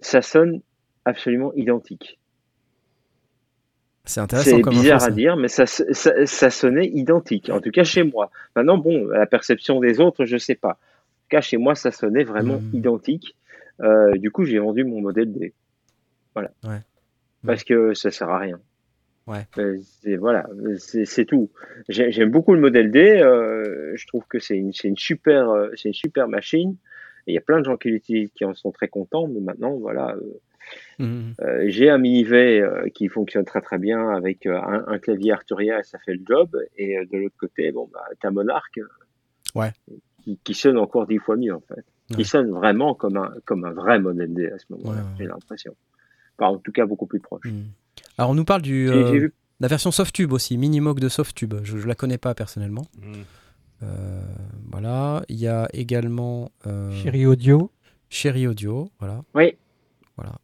ça sonne absolument identique. C'est intéressant. C'est bizarre à dire, mais ça, ça, sonnait identique. En tout cas chez moi. Maintenant, bon, la perception des autres, je sais pas. En tout cas, chez moi, ça sonnait vraiment hmm. identique. Euh, du coup, j'ai vendu mon modèle D. Voilà. Parce que ça sert à rien. Ouais. Euh, voilà, c'est tout. J'aime beaucoup le modèle D. Euh, je trouve que c'est une, une, super, c'est une super machine. il y a plein de gens qui qui en sont très contents. Mais maintenant, voilà, Mhm. Euh, j'ai un mini V euh, qui fonctionne très très bien avec euh, un, clavier Arturia et ça fait le job. Et de l'autre côté, bon, bah, as Monarch ouais. qui, sonne encore dix fois mieux en fait. Qui sonne vraiment comme un, comme un vrai modèle D à ce moment-là, j'ai l'impression. en tout cas, beaucoup plus proche. Mhm. Alors, on nous parle du, la version Softtube aussi, Minimoog de Softtube. Je ne la connais pas personnellement. Mhm. voilà. Il y a également. Chéri Audio. Chéri Audio, voilà. Oui. Voilà.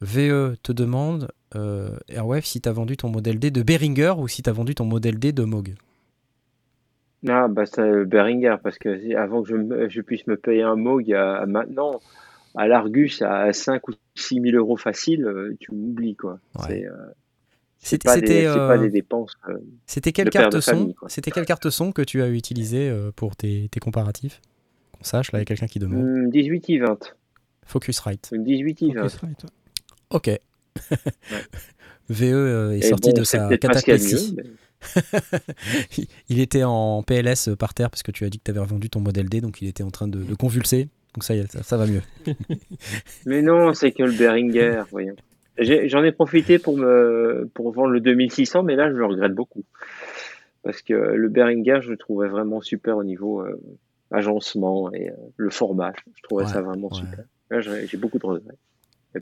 VE te demande, euh, Airwave, si tu as vendu ton modèle D de Behringer ou si tu as vendu ton modèle D de Moog. Ah, bah c'est Behringer, parce que avant que je, puisse me payer un Moog, maintenant, à l'Argus, à 5 ou 6 000 euros facile, euh, tu m'oublies, quoi. Euh, c'est, pas, des dépenses. c'était quelle carte son C'était quelle carte son que tu as utilisé pour tes, comparatifs? Qu'on sache, là, il y a quelqu'un qui demande. 18 i 20. Focusrite. Une 18 i 20. Ok. VE euh, est sorti de sa cataclysme. il était en PLS par terre parce que tu as dit que tu avais revendu ton modèle D, donc il était en train de, convulser. Donc ça, ça, va mieux. Mais non, c'est que le Behringer, voyons. J'en ai, profité pour, me, pour vendre le 2600, mais là, je le regrette beaucoup. Parce que le Behringer, je le trouvais vraiment super au niveau euh, agencement et euh, le format. Je trouvais ça vraiment super. Là, j'ai beaucoup de regrets.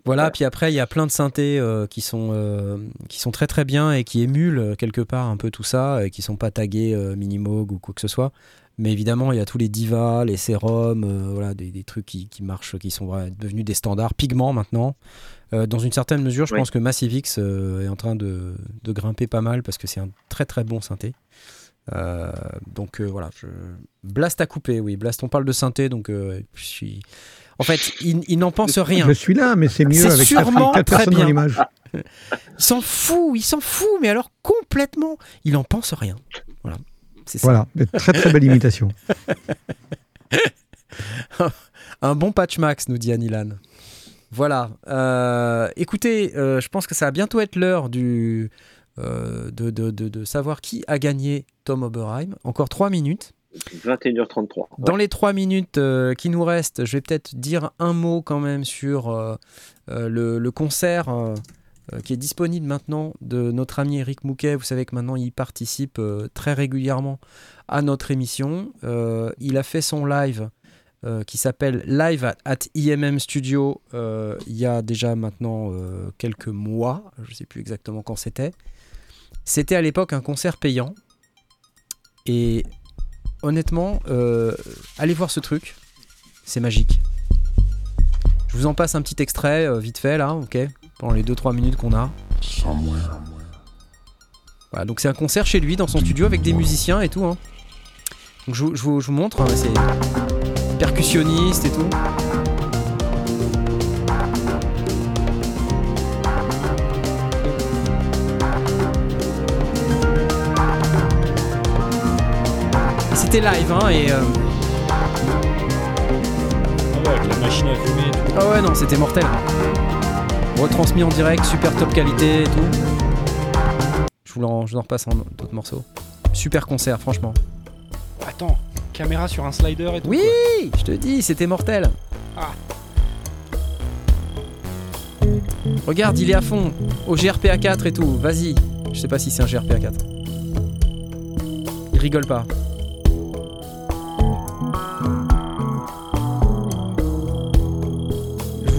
Voilà, puis après, il y a plein de synthés euh, qui, sont, euh, qui sont très très bien et qui émulent euh, quelque part un peu tout ça, et qui sont pas tagués Minimoog ou quoi que ce soit. Mais évidemment, il y a tous les divas, les sérums, voilà, des, trucs qui, marchent, qui sont devenus des standards. Pigments maintenant. dans une certaine mesure, je pense que Massivix est en train de, de, grimper pas mal parce que c'est un très très bon synthé. donc voilà, je... Blast à couper, oui. Blast, on parle de synthé, donc je suis en fait, il, n'en pense rien. Je suis là, mais c'est mieux avec sûrement quatre, personnes dans l'image. Il s'en fout, il s'en fout, mais alors complètement, il n'en pense rien. Voilà, c'est ça. Voilà, très très belle imitation. Un bon patch max, nous dit Anilan. Voilà. Euh, écoutez, euh, je pense que ça va bientôt être l'heure du euh, de, de, de, savoir qui a gagné Tom Oberheim. Encore trois minutes. 21h33. Dans les trois minutes euh, qui nous restent, je vais peut-être dire un mot quand même sur euh, euh, le, concert qui est disponible maintenant de notre ami Eric Mouquet. Vous savez que maintenant il participe très régulièrement à notre émission. il a fait son live qui s'appelle Live at, IMM Studio il y a déjà maintenant quelques mois. Je ne sais plus exactement quand c'était. C'était à l'époque un concert payant. Et honnêtement, euh, allez voir ce truc. C'est magique. Je vous en passe un petit extrait, euh, vite fait, là, ok Pendant les 2-3 minutes qu'on a. Voilà, donc c'est un concert chez lui, dans son studio, avec des musiciens et tout. Hein. Donc je, vous, montre, hein, c'est percussionniste et tout. C'était live, hein, et. Euh... Ah ouais, avec la machine à fumer et tout. Ah ouais, non, c'était mortel. Retransmis en direct, super top qualité et tout. Je vous en, je en repasse un autre morceau. Super concert, franchement. Attends, caméra sur un slider et tout. Oui, je te dis, c'était mortel. Ah. Regarde, il est à fond. Au GRPA 4 et tout. Vas-y. Je sais pas si c'est un GRPA 4. Il rigole pas.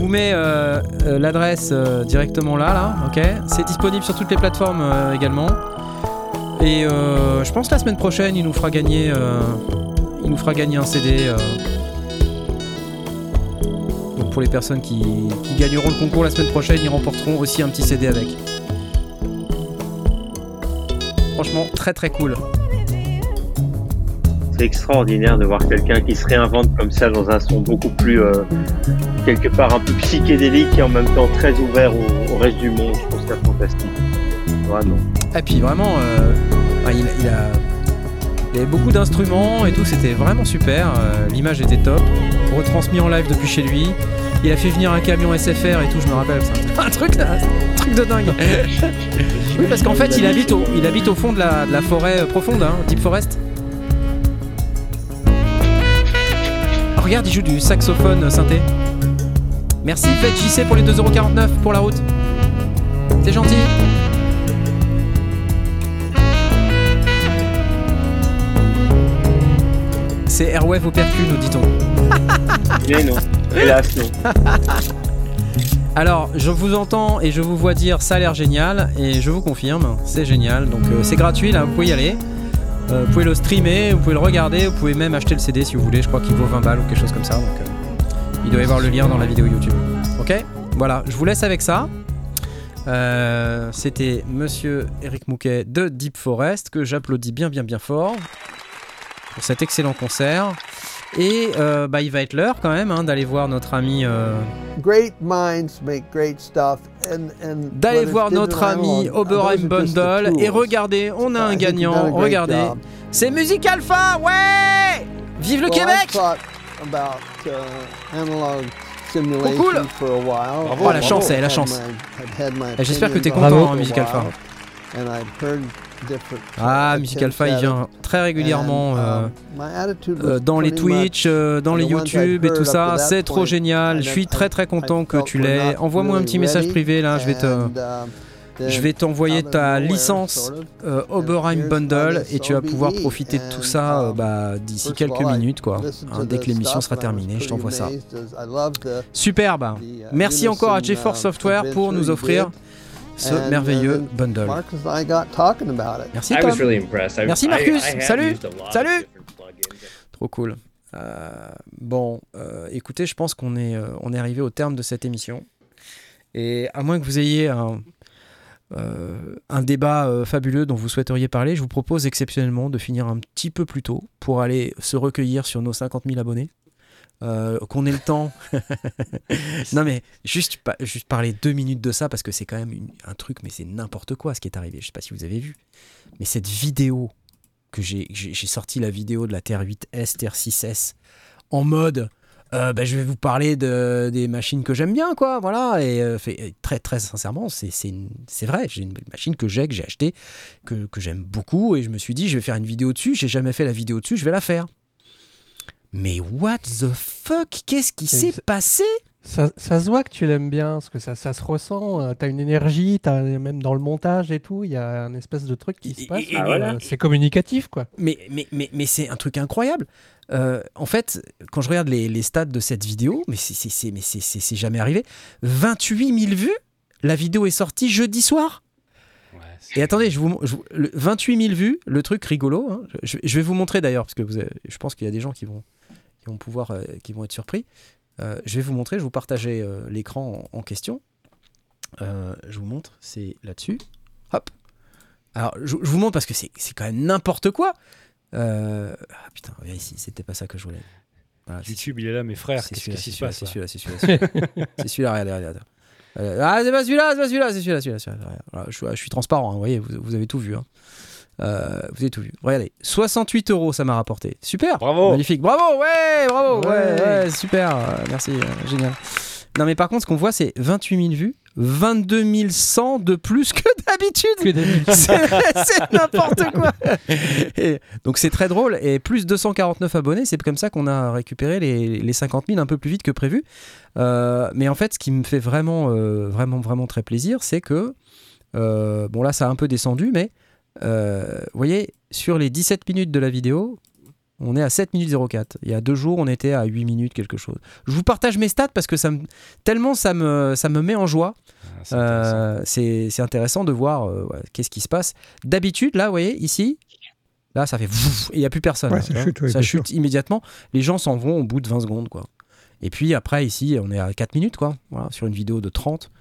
Vous mets l'adresse directement là, là, ok C'est disponible sur toutes les plateformes également. Et je pense que la semaine prochaine, il nous fera gagner, il nous fera gagner un CD. Donc pour les personnes qui, qui gagneront le concours la semaine prochaine, ils remporteront aussi un petit CD avec. Franchement, très très cool. C'est extraordinaire de voir quelqu'un qui se réinvente comme ça dans un son beaucoup plus, euh, quelque part un peu psychédélique et en même temps très ouvert au, reste du monde. Je trouve ça fantastique. Vraiment. Et puis vraiment, euh, il, il, a, il, avait beaucoup d'instruments et tout, c'était vraiment super. Euh, l'image était top. Retransmis en live depuis chez lui. Il a fait venir un camion SFR et tout, je me rappelle. C'est un truc, un truc de dingue. oui, parce qu'en fait, il habite au, il habite au fond de la, forêt profonde, hein, Deep Forest. Regarde, il joue du saxophone synthé. Merci, JC pour les 2,49€ pour la route. C'est gentil. C'est Airwave au percu, nous dit-on. Mais non. Hélas, non. Alors, je vous entends et je vous vois dire ça a l'air génial et je vous confirme, c'est génial. Donc euh, c'est gratuit là, vous pouvez y aller. Euh, vous pouvez le streamer, vous pouvez le regarder, vous pouvez même acheter le CD si vous voulez. Je crois qu'il vaut 20 balles ou quelque chose comme ça. Donc euh, il doit y avoir le lien dans la vidéo YouTube. Ok? Voilà, je vous laisse avec ça. C'était Monsieur Eric Mouquet de Deep Forest que j'applaudis bien bien bien fort pour cet excellent concert. Et euh, bah, il va être l'heure quand même hein, d'aller voir notre ami. Euh, d'aller voir notre ami Oberheim Bundle et regardez, on a un gagnant. Regardez, c'est Music Alpha, ouais Vive le Québec uh, Trop cool Oh la chance, la chance J'espère que t'es content, hein, Music Alpha. Ah, Music Alpha, il vient très régulièrement euh, um, euh, dans les Twitch, euh, dans les YouTube et tout ça. C'est trop génial. Je suis très très content que tu l'aies. Envoie-moi un petit message privé là. Je vais te. Um, je vais t'envoyer ta licence Oberheim Bundle et tu vas pouvoir profiter de tout ça um, bah, d'ici quelques minutes quoi. Hein, dès que l'émission sera terminée, je t'envoie ça. Superbe. Uh, Merci encore à GeForce Software pour nous offrir ce merveilleux bundle. Merci Tom. Merci Marcus. Salut. Salut. Trop cool. Euh, bon, euh, écoutez, je pense qu'on est, euh, on est arrivé au terme de cette émission. Et à moins que vous ayez un, un débat fabuleux dont vous souhaiteriez parler, je vous propose exceptionnellement de finir un petit peu plus tôt pour aller se recueillir sur nos 50 000 abonnés. Euh, qu'on ait le temps. non mais juste, juste parler deux minutes de ça parce que c'est quand même un truc, mais c'est n'importe quoi ce qui est arrivé. Je sais pas si vous avez vu, mais cette vidéo que j'ai, sorti la vidéo de la Terre 8S, Terre 6S en mode. Euh, bah, je vais vous parler de, des machines que j'aime bien, quoi. Voilà. Et euh, fait, très, très sincèrement, c'est, vrai. J'ai une machine que j'ai, que j'ai acheté que, que j'aime beaucoup. Et je me suis dit, je vais faire une vidéo dessus. J'ai jamais fait la vidéo dessus, je vais la faire. Mais what the fuck? Qu'est-ce qui s'est passé? Ça, ça, se voit que tu l'aimes bien, parce que ça, ça se ressent. Euh, tu as une énergie, as, même dans le montage et tout, il y a un espèce de truc qui se passe. Euh, c'est communicatif, quoi. Mais, mais, mais, mais c'est un truc incroyable. Euh, en fait, quand je regarde les, les stats de cette vidéo, mais c'est jamais arrivé. 28 000 vues La vidéo est sortie jeudi soir et attendez, je vous, 28 000 vues, le truc rigolo. Hein. je, vais vous montrer d'ailleurs, parce que vous je pense qu'il y a des gens qui vont, vont pouvoir, euh, qui vont être surpris. Euh, je vais vous montrer, je vous partager euh, l'écran en, question. je vous montre, c'est là-dessus. Hop. Alors, je, vous montre parce que c'est quand même n'importe quoi. ah putain, regarde ici, c'était pas ça que je voulais. YouTube, il est là, mes frères. Qu'est-ce qui se passe C'est celui-là, c'est celui-là. c'est celui-là, regardez, regardez. ah, c'est pas celui-là, c'est pas celui-là, c'est celui-là, celui-là. je, suis transparent, hein, vous voyez, vous, avez tout vu. Hein. Euh, vous avez tout vu. Regardez, 68 euros ça m'a rapporté. Super. Bravo. Magnifique. Bravo. Ouais, bravo. Ouais, ouais, super. Euh, merci. Euh, génial. Non, mais par contre, ce qu'on voit, c'est 28 000 vues. 22 100 de plus que d'habitude. c'est n'importe quoi. donc c'est très drôle. Et plus 249 abonnés, c'est comme ça qu'on a récupéré les, les, 50 000 un peu plus vite que prévu. mais en fait, ce qui me fait vraiment, vraiment, vraiment très plaisir, c'est que, bon là, ça a un peu descendu, mais euh, vous voyez, sur les 17 minutes de la vidéo, On est à 7 minutes 04. Il y a deux jours, on était à 8 minutes quelque chose. Je vous partage mes stats parce que ça me, tellement ça me, ça me met en joie. Ah, c'est intéressant. de voir qu'est-ce qui se passe. D'habitude, là, vous voyez, ici, là, ça fait et il n'y a plus personne. ça chute, immédiatement. Les gens s'en vont au bout de 20 secondes. quoi. Et puis après, ici, on est à 4 minutes, quoi, voilà, sur une vidéo de 30.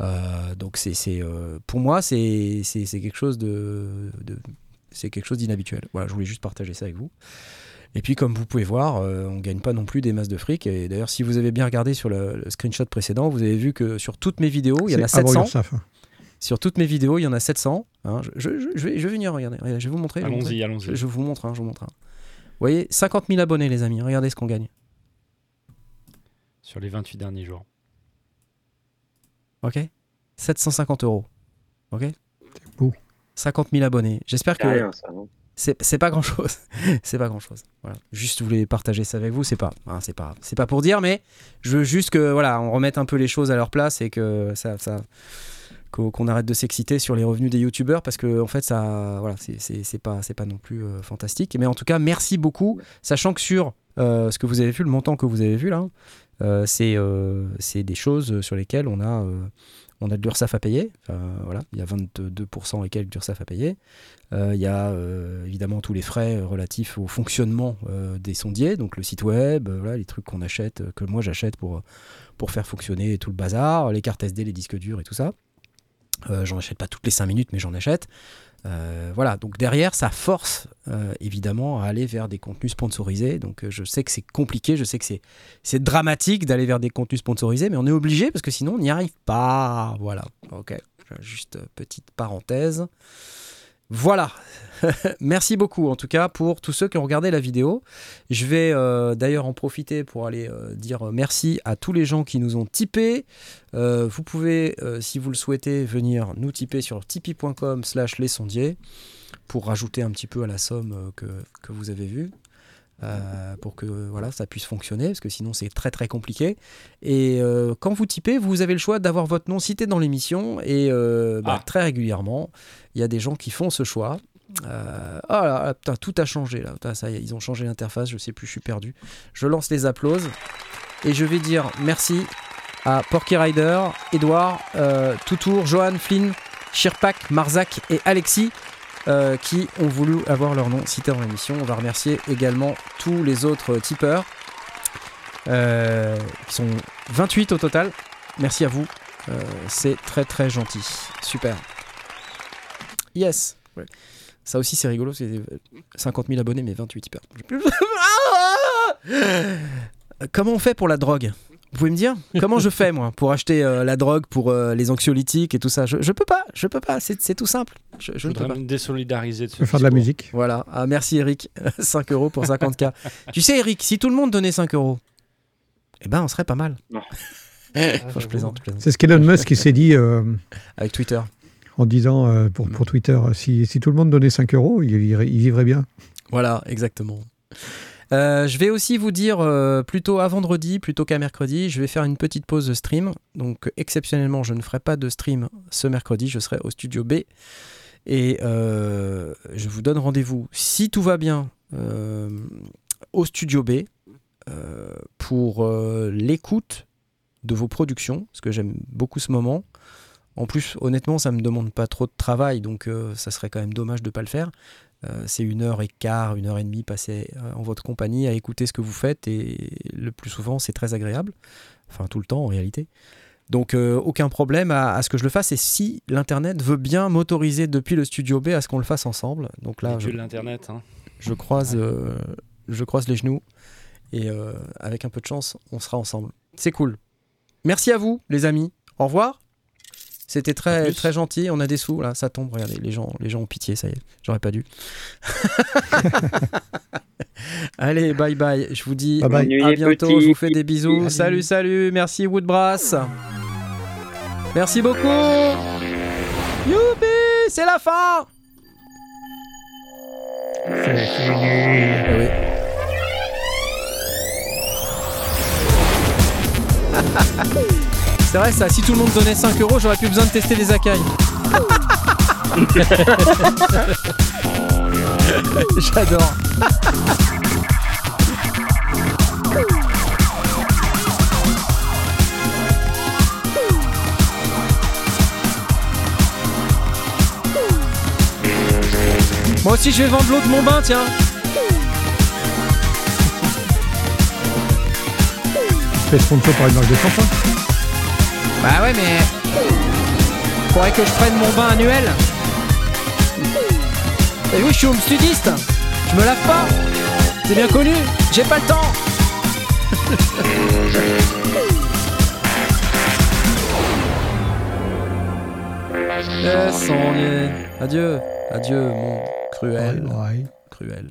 Euh, donc c'est, euh, pour moi, c'est, quelque chose de, c'est quelque chose d'inhabituel. Voilà, je voulais juste partager ça avec vous. Et puis, comme vous pouvez voir, euh, on ne gagne pas non plus des masses de fric. Et d'ailleurs, si vous avez bien regardé sur le, screenshot précédent, vous avez vu que sur toutes mes vidéos, il y en a 700. Sur toutes mes vidéos, il y en a 700. Hein. je, vais, je vais venir regarder. Je vais vous montrer. Allons-y, allons-y. Je, vous montre. Hein, je vous montre. Hein. Vous voyez, 50 000 abonnés, les amis. Regardez ce qu'on gagne. Sur les 28 derniers jours. Ok 750 euros. Ok C'est beau. 50 000 abonnés. J'espère que. C'est pas grand chose. c'est pas grand chose. Voilà. Juste je voulais partager ça avec vous. C'est pas, hein, c'est pas, c'est pas pour dire, mais je veux juste que voilà, on remette un peu les choses à leur place et que ça, ça qu'on arrête de s'exciter sur les revenus des youtubeurs parce que en fait ça, voilà, c'est pas, c'est pas non plus euh, fantastique. Mais en tout cas, merci beaucoup, sachant que sur euh, ce que vous avez vu, le montant que vous avez vu là, c'est des choses sur lesquelles on a, euh, on a de l'URSAF à payer. voilà, il y a 22% et quelques d'URSAF à payer. il y a évidemment tous les frais relatifs au fonctionnement des sondiers, donc le site web, voilà, les trucs qu'on achète, que moi j'achète pour, pour faire fonctionner tout le bazar, les cartes SD, les disques durs et tout ça. j'en achète pas toutes les 5 minutes, mais j'en achète. Euh, voilà, donc derrière, ça force euh, évidemment à aller vers des contenus sponsorisés. Donc euh, je sais que c'est compliqué, je sais que c'est dramatique d'aller vers des contenus sponsorisés, mais on est obligé parce que sinon on n'y arrive pas. Voilà, ok, juste petite parenthèse. Voilà. Merci beaucoup en tout cas pour tous ceux qui ont regardé la vidéo. Je vais euh, d'ailleurs en profiter pour aller euh, dire merci à tous les gens qui nous ont tipé. Euh, vous pouvez, si vous le souhaitez, venir nous tiper sur tipeee.com slash les sondiers pour rajouter un petit peu à la somme que, que vous avez vue. Euh, pour que voilà, ça puisse fonctionner, parce que sinon c'est très très compliqué. Et euh, quand vous typez, vous avez le choix d'avoir votre nom cité dans l'émission, et euh, bah, ah. très régulièrement, il y a des gens qui font ce choix. oh là, putain, tout a changé là. ça ils ont changé l'interface, je sais plus, je suis perdu. Je lance les applauses et je vais dire merci à Porky Rider, Edouard, Toutour, Johan, Flynn, Shirpak, Marzak et Alexis euh, qui ont voulu avoir leur nom cité dans l'émission. On va remercier également tous les autres tipeurs, euh, qui sont 28 au total. Merci à vous, euh, c'est très très gentil. Super. Yes. Ça aussi c'est rigolo, c'est 50 000 abonnés mais 28 tipeurs. Comment on fait pour la drogue? Vous pouvez me dire comment je fais moi pour acheter euh, la drogue pour euh, les anxiolytiques et tout ça? Je, je peux pas, je peux pas, c'est tout simple. Je, je, voudrais me désolidariser de ce faire de la musique. Voilà, ah, merci Eric, 5 euros pour 50k. tu sais Eric, si tout le monde donnait 5 euros, eh ben on serait pas mal. Non. je plaisante. C'est ce qu'Elon Musk qui s'est dit euh, avec Twitter. En disant pour, pour Twitter, si, si, tout le monde donnait 5 euros, il, il vivrait bien. Voilà, exactement. Euh, je vais aussi vous dire, euh, plutôt à vendredi, plutôt qu'à mercredi, je vais faire une petite pause de stream. Donc exceptionnellement, je ne ferai pas de stream ce mercredi, je serai au studio B. Et euh, je vous donne rendez-vous, si tout va bien, au studio B pour l'écoute de vos productions, parce que j'aime beaucoup ce moment. En plus, honnêtement, ça ne me demande pas trop de travail, donc ça serait quand même dommage de ne pas le faire. Euh, c'est une heure et quart, une heure et demie passée euh, en votre compagnie à écouter ce que vous faites et le plus souvent c'est très agréable, enfin tout le temps en réalité. Donc euh, aucun problème à, ce que je le fasse et si l'internet veut bien m'autoriser depuis le studio B à ce qu'on le fasse ensemble. Donc là, je, l'internet. Hein. Je croise, je croise les genoux et avec un peu de chance, on sera ensemble. C'est cool. Merci à vous, les amis. Au revoir. C'était très, très gentil. On a des sous, là, ça tombe. Regardez, les gens, les gens ont pitié, ça y est. J'aurais pas dû. Allez, bye bye. Je vous dis à bientôt. Je vous fais des bisous. Salut, salut. Merci, Woodbrass. Merci beaucoup. Youpi, c'est la fin. C'est fini. Eh oui. C'est vrai ça, si tout le monde donnait 5 euros, j'aurais plus besoin de tester les acailles. J'adore. Moi aussi je vais vendre l'eau de mon bain, tiens. Fais sponsor par une marque de shampoing. Bah ouais mais. Faudrait que je prenne mon bain annuel. Et oui je suis home studiste. Je me lave pas. C'est bien connu. J'ai pas le temps. Adieu. Adieu, monde cruel. Cruel.